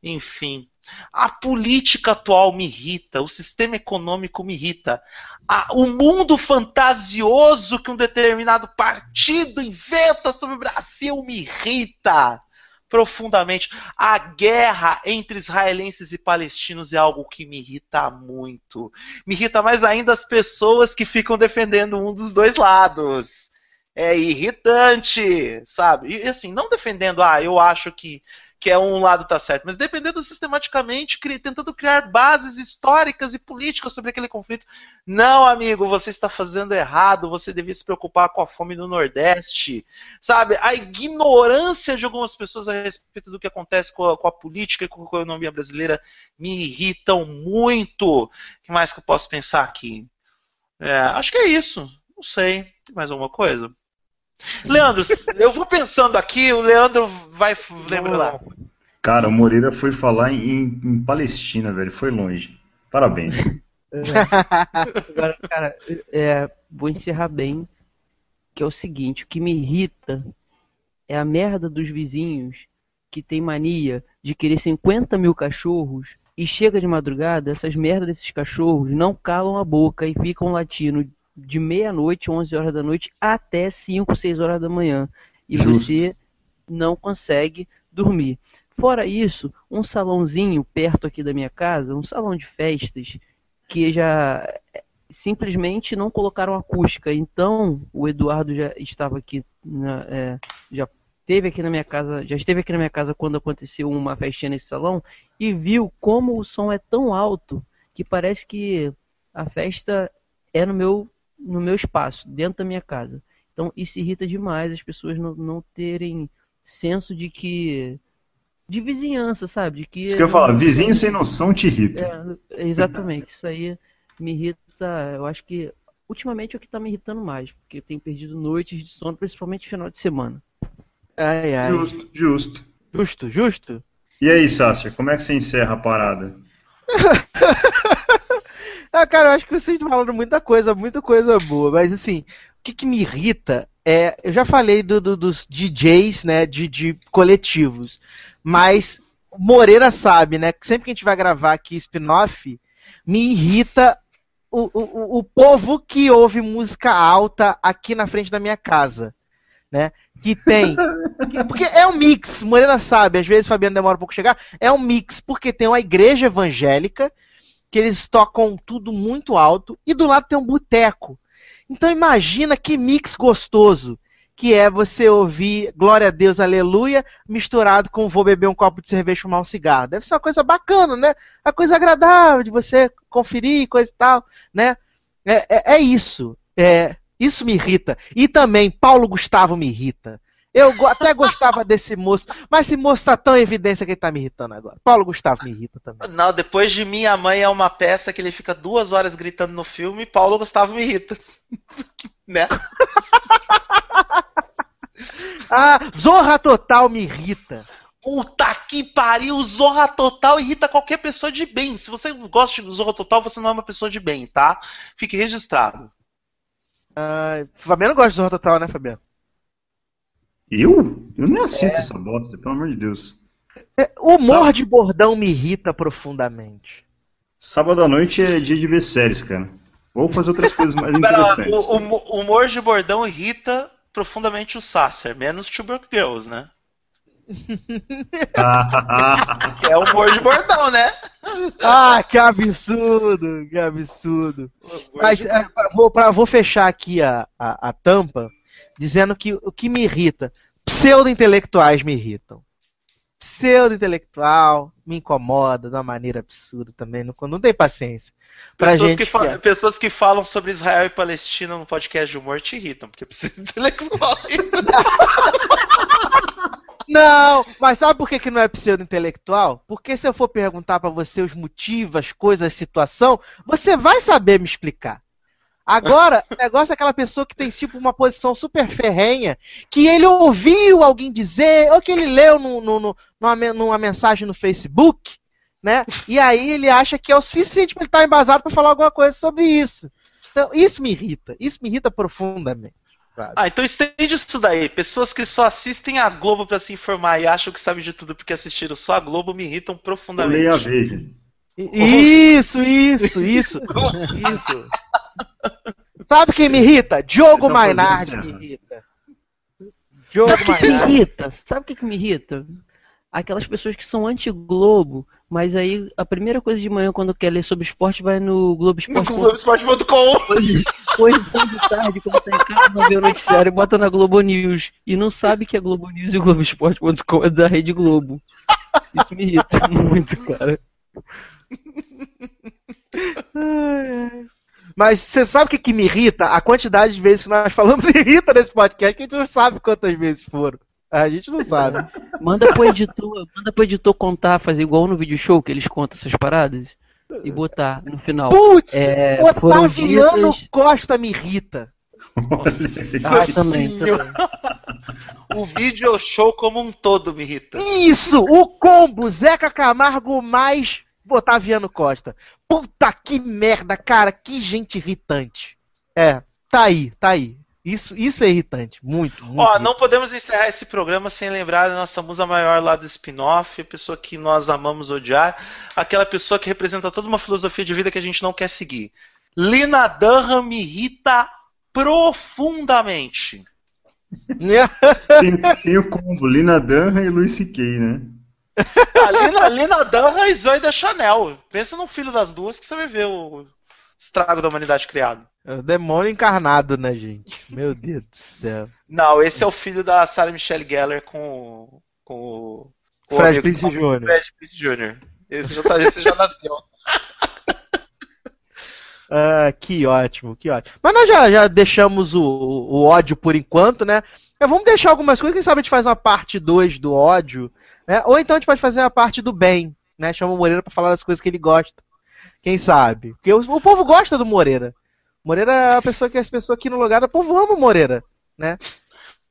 Enfim. A política atual me irrita, o sistema econômico me irrita, a- o mundo fantasioso que um determinado partido inventa sobre o Brasil me irrita profundamente. A guerra entre israelenses e palestinos é algo que me irrita muito. Me irrita mais ainda as pessoas que ficam defendendo um dos dois lados. É irritante, sabe? E assim, não defendendo, ah, eu acho que, que é um lado tá certo, mas defendendo sistematicamente, cri- tentando criar bases históricas e políticas sobre aquele conflito. Não, amigo, você está fazendo errado, você devia se preocupar com a fome no Nordeste. Sabe? A ignorância de algumas pessoas a respeito do que acontece com a, com a política e com a economia brasileira me irritam muito. O que mais que eu posso pensar aqui? É, acho que é isso. Não sei. Tem mais alguma coisa? Leandro, eu vou pensando aqui, o Leandro vai lembrando. lá. Cara, o Moreira foi falar em, em Palestina, velho, foi longe. Parabéns. Agora, cara, é, vou encerrar bem. Que é o seguinte: o que me irrita é a merda dos vizinhos que tem mania de querer 50 mil cachorros E chega de madrugada, essas merdas desses cachorros não calam a boca e ficam latindo de meia-noite, 11 horas da noite, até 5, 6 horas da manhã. E Justo. você não consegue dormir. Fora isso, um salãozinho perto aqui da minha casa, um salão de festas, que já eh, simplesmente não colocaram acústica. Então, o Eduardo já estava aqui, na- é, já esteve aqui na minha casa, já esteve aqui na minha casa quando aconteceu uma festinha nesse salão e viu como o som é tão alto que parece que a festa é no meu no meu espaço, dentro da minha casa. Então isso irrita demais as pessoas não, não terem senso de que de vizinhança, sabe? De que Isso que eu ia falar, vizinho sem noção te irrita. é, exatamente, isso aí me irrita, eu acho que ultimamente é o que tá me irritando mais, porque eu tenho perdido noites de sono, principalmente no final de semana. Ai, ai. Justo, justo. Justo, justo. E aí, Sácia, como é que você encerra a parada? Ah, cara, eu acho que vocês estão falando muita coisa, muita coisa boa, mas assim, o que, que me irrita é. Eu já falei do, do- dos DJs, né, de, de coletivos, mas Moreira sabe, né, que sempre que a gente vai gravar aqui spin-off, me irrita o, o, o- povo que ouve música alta aqui na frente da minha casa, né, que tem. que- Porque é um mix, Moreira sabe, às vezes Fabiano demora um pouco chegar, é um mix, porque tem uma igreja evangélica que eles tocam tudo muito alto e do lado tem um boteco. Então imagina que mix gostoso que é você ouvir Glória a Deus, Aleluia, misturado com vou beber um copo de cerveja e fumar um cigarro. Deve ser uma coisa bacana, né? Uma coisa agradável de você conferir, coisa e tal, né? É, é- é isso. É, isso me irrita. E também Paulo Gustavo me irrita. Eu até gostava desse moço, mas esse moço tá tão em evidência que ele tá me irritando agora. Paulo Gustavo me irrita também. Não, depois de Minha Mãe é uma peça que ele fica duas horas gritando no filme, Paulo Gustavo me irrita. né? Ah, Zorra Total me irrita. Puta que pariu, Zorra Total irrita qualquer pessoa de bem. Se você gosta de Zorra Total, você não é uma pessoa de bem, tá? Fique registrado. Ah, Fabiano gosta de Zorra Total, né, Fabiano? Eu? Eu nem assisto essa bosta, pelo amor de Deus. É, O humor de bordão me irrita profundamente. Sábado à noite é dia de ver séries, cara. Vou fazer outras coisas mais interessantes. o, o- o humor de bordão irrita profundamente o Sasser, menos Tuberc Girls, né? Que é humor de bordão, né? Ah, que absurdo, que absurdo. Mas é, vou, pra- vou fechar aqui a, a, a tampa dizendo que o que me irrita, pseudo-intelectuais me irritam. Pseudo-intelectual me incomoda de uma maneira absurda também, não, não tem paciência. Pra Pessoas gente que, que é- pessoas que falam sobre Israel e Palestina no podcast de humor te irritam, porque precisa intelectual. Não, mas sabe por que, que não é pseudo-intelectual? Porque se eu for perguntar pra você os motivos, as coisas, a situação, você vai saber me explicar. Agora, o negócio é aquela pessoa que tem tipo uma posição super ferrenha, que ele ouviu alguém dizer, ou que ele leu no, no- no- numa, numa mensagem no Facebook, né? E aí ele acha que é o suficiente pra ele estar embasado pra falar alguma coisa sobre isso. Então, isso me irrita. Isso me irrita profundamente. sabe? Ah, então estende isso daí. Pessoas que só assistem a Globo pra se informar e acham que sabem de tudo porque assistiram só a Globo me irritam Eu profundamente. leio a Veja. Isso, isso, isso, isso. Sabe quem me irrita? Diogo é Mainardi me irrita. Diogo Sabe o que, que me Mainardi. irrita? Sabe o que, que me irrita? Aquelas pessoas que são anti-Globo, mas aí a primeira coisa de manhã quando quer ler sobre esporte vai no Globo No Esporte. Globoesporte.com. Ou então de tarde, quando tá em casa, não vê o noticiário e bota na Globo News. E não sabe que a Globo News e o Globoesporte.com é da Rede Globo. Isso me irrita muito, cara. Mas você sabe o que, que me irrita? A quantidade de vezes que nós falamos irrita nesse podcast, que a gente não sabe quantas vezes foram. A gente não sabe. Manda pro editor, manda pro editor contar, fazer igual no vídeo show que eles contam essas paradas e botar no final. Putz, É, foram Otaviano ditas- Costa me irrita. Ah, também, também. O vídeo show como um todo me irrita. Isso, o combo Zeca Camargo mais Otaviano Costa. Puta que merda, cara, que gente irritante. É, tá aí, tá aí. Isso, isso é irritante, muito, muito. Ó, não podemos encerrar esse programa sem lembrar a nossa musa maior lá do spin-off, a pessoa que nós amamos odiar, aquela pessoa que representa toda uma filosofia de vida que a gente não quer seguir. Lina Dunham me irrita profundamente. Tem, tem o combo, Lina Dunham e Luis C.K., né? A Lina, Lina Dunham e Zoe da Chanel. Pensa no filho das duas que você vai ver o estrago da humanidade criado. É o demônio encarnado, né, gente? Meu Deus do céu. Não, esse é o filho da Sarah Michelle Gellar com, o- com o. o Fred Prinze Jr. Fred Prinze Jr. Esse já, tá- esse já nasceu. Ah, que ótimo, que ótimo. Mas nós já, já deixamos o, o ódio por enquanto, né? É, vamos deixar algumas coisas, quem sabe a gente faz uma parte 2 do ódio, né? Ou então a gente pode fazer a parte do bem, né? Chama o Moreira pra falar das coisas que ele gosta. Quem sabe? Porque o, o povo gosta do Moreira. Moreira é a pessoa que as pessoas aqui no lugar, o povo ama o Moreira, né?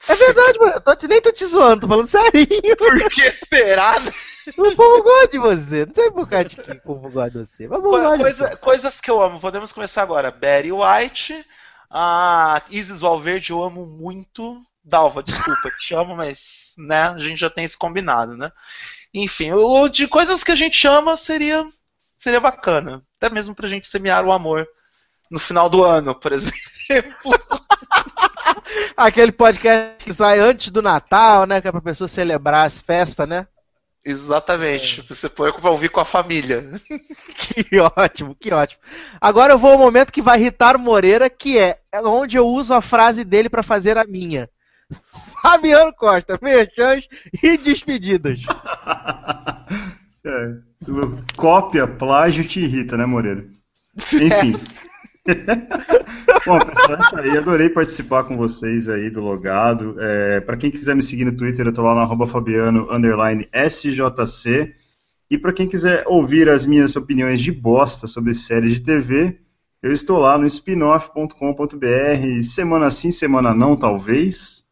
É verdade, mano. Tô nem tô te zoando, tô falando serinho. Por que será? né? O povo gosta de você. Não sei por causa de que o povo gosta de você. Mas de Coisa- você. coisas que eu amo. Podemos começar agora. Betty White. A Isis Valverde eu amo muito. Dalva, desculpa, te amo, mas né, a gente já tem esse combinado, né? Enfim, o de coisas que a gente ama seria seria bacana. Até mesmo pra gente semear o amor no final do ano, por exemplo. Aquele podcast que sai antes do Natal, né? Que é pra pessoa celebrar as festas, né? Exatamente. Você põe pra ouvir com a família. Que ótimo, que ótimo. Agora eu vou ao momento que vai irritar o Moreira, que é onde eu uso a frase dele pra fazer a minha. Fabiano Costa, merchans e despedidas. É, cópia, plágio te irrita, né, Moreira? Enfim. Bom, pessoal, é isso aí. Adorei participar com vocês aí do Logado. É, para quem quiser me seguir no Twitter, eu tô lá no arroba Fabiano underline SJC. E para quem quiser ouvir as minhas opiniões de bosta sobre séries de TV, eu estou lá no spinoff.com.br. Semana sim, semana não, talvez.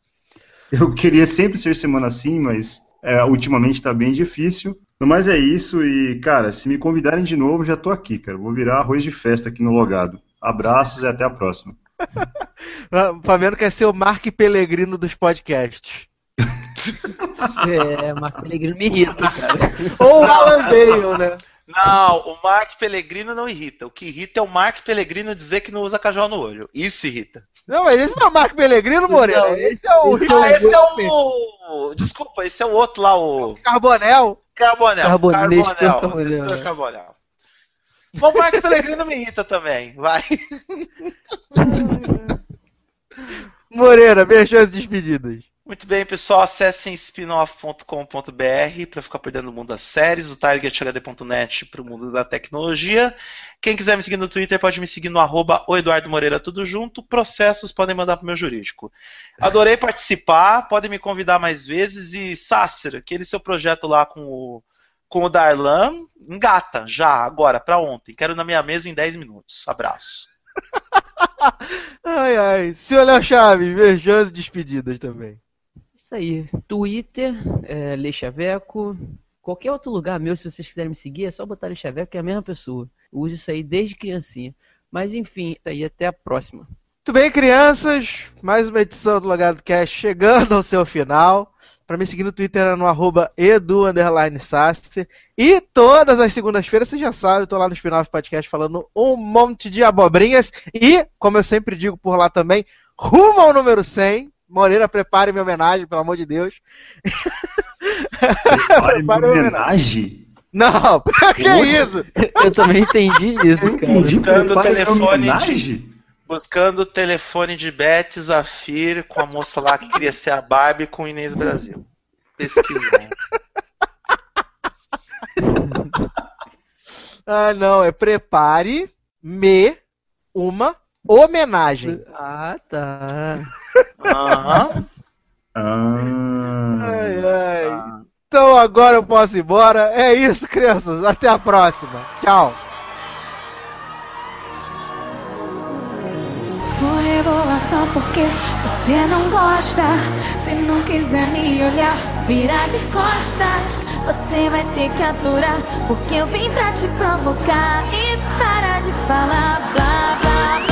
Eu queria sempre ser semana sim, mas é, ultimamente está bem difícil. No mais é isso e, cara, se me convidarem de novo, já tô aqui, cara. Vou virar arroz de festa aqui no Logado. Abraços e até a próxima. O Fabiano quer ser o Mark Pellegrino dos podcasts. É, Marco Pellegrino me irrita, cara. Ou o Alan Bale, né? Não, o Mark Pellegrino não irrita. O que irrita é o Mark Pellegrino dizer que não usa cajal no olho. Isso irrita. Não, mas esse não é o Mark Pellegrino, Moreira. Não, esse é o esse Rico Ah, esse é o. Desculpa, esse é o outro lá, o. Carbonel. Carbonel. Carbonel, Carbonel. Carbonel. Nestor Carbonel. Bom, o Mark Pellegrino me irrita também. Vai. Moreira, e despedidas. Muito bem, pessoal. Acessem spinoff.com.br para ficar perdendo o mundo das séries, o targethd.net para o mundo da tecnologia. Quem quiser me seguir no Twitter pode me seguir no arroba Eduardo Moreira tudo junto. Processos podem mandar para o meu jurídico. Adorei participar, podem me convidar mais vezes. E Sácer, aquele seu projeto lá com o, com o Darlan, engata já, agora, para ontem. Quero na minha mesa em 10 minutos. Abraço. Ai, ai. Senhor Léo Chaves, merchans e despedidas também. Isso aí. Twitter, é, Leixaveco. Qualquer outro lugar meu, se vocês quiserem me seguir, é só botar Leixaveco, que é a mesma pessoa. Eu uso isso aí desde criancinha. Mas enfim, isso aí até a próxima. Muito bem, crianças. Mais uma edição do Logado Cast chegando ao seu final. Para me seguir no Twitter é no arroba edu. E todas as segundas-feiras, você já sabe, eu tô lá no Spinoff Podcast falando um monte de abobrinhas. E, como eu sempre digo por lá também, rumo ao número 100. Moreira, prepare minha homenagem, pelo amor de Deus. Prepare o homenagem. Não, que Oi? isso? Eu também entendi isso, cara. Entendi, Buscando uma telefone de- homenagem. Buscando o telefone de Beth Zafir com a moça lá que queria ser a Barbie com Inês Brasil. Pesquisando. Ah, não, é prepare me uma homenagem. Ah, tá. Aham. Ah. Ai, ai. Então agora eu posso ir embora. É isso, crianças. Até a próxima. Tchau. Vou rebolar só porque você não gosta. Se não quiser me olhar, virar de costas. Você vai ter que aturar, porque eu vim pra te provocar e parar de falar blá blá blá.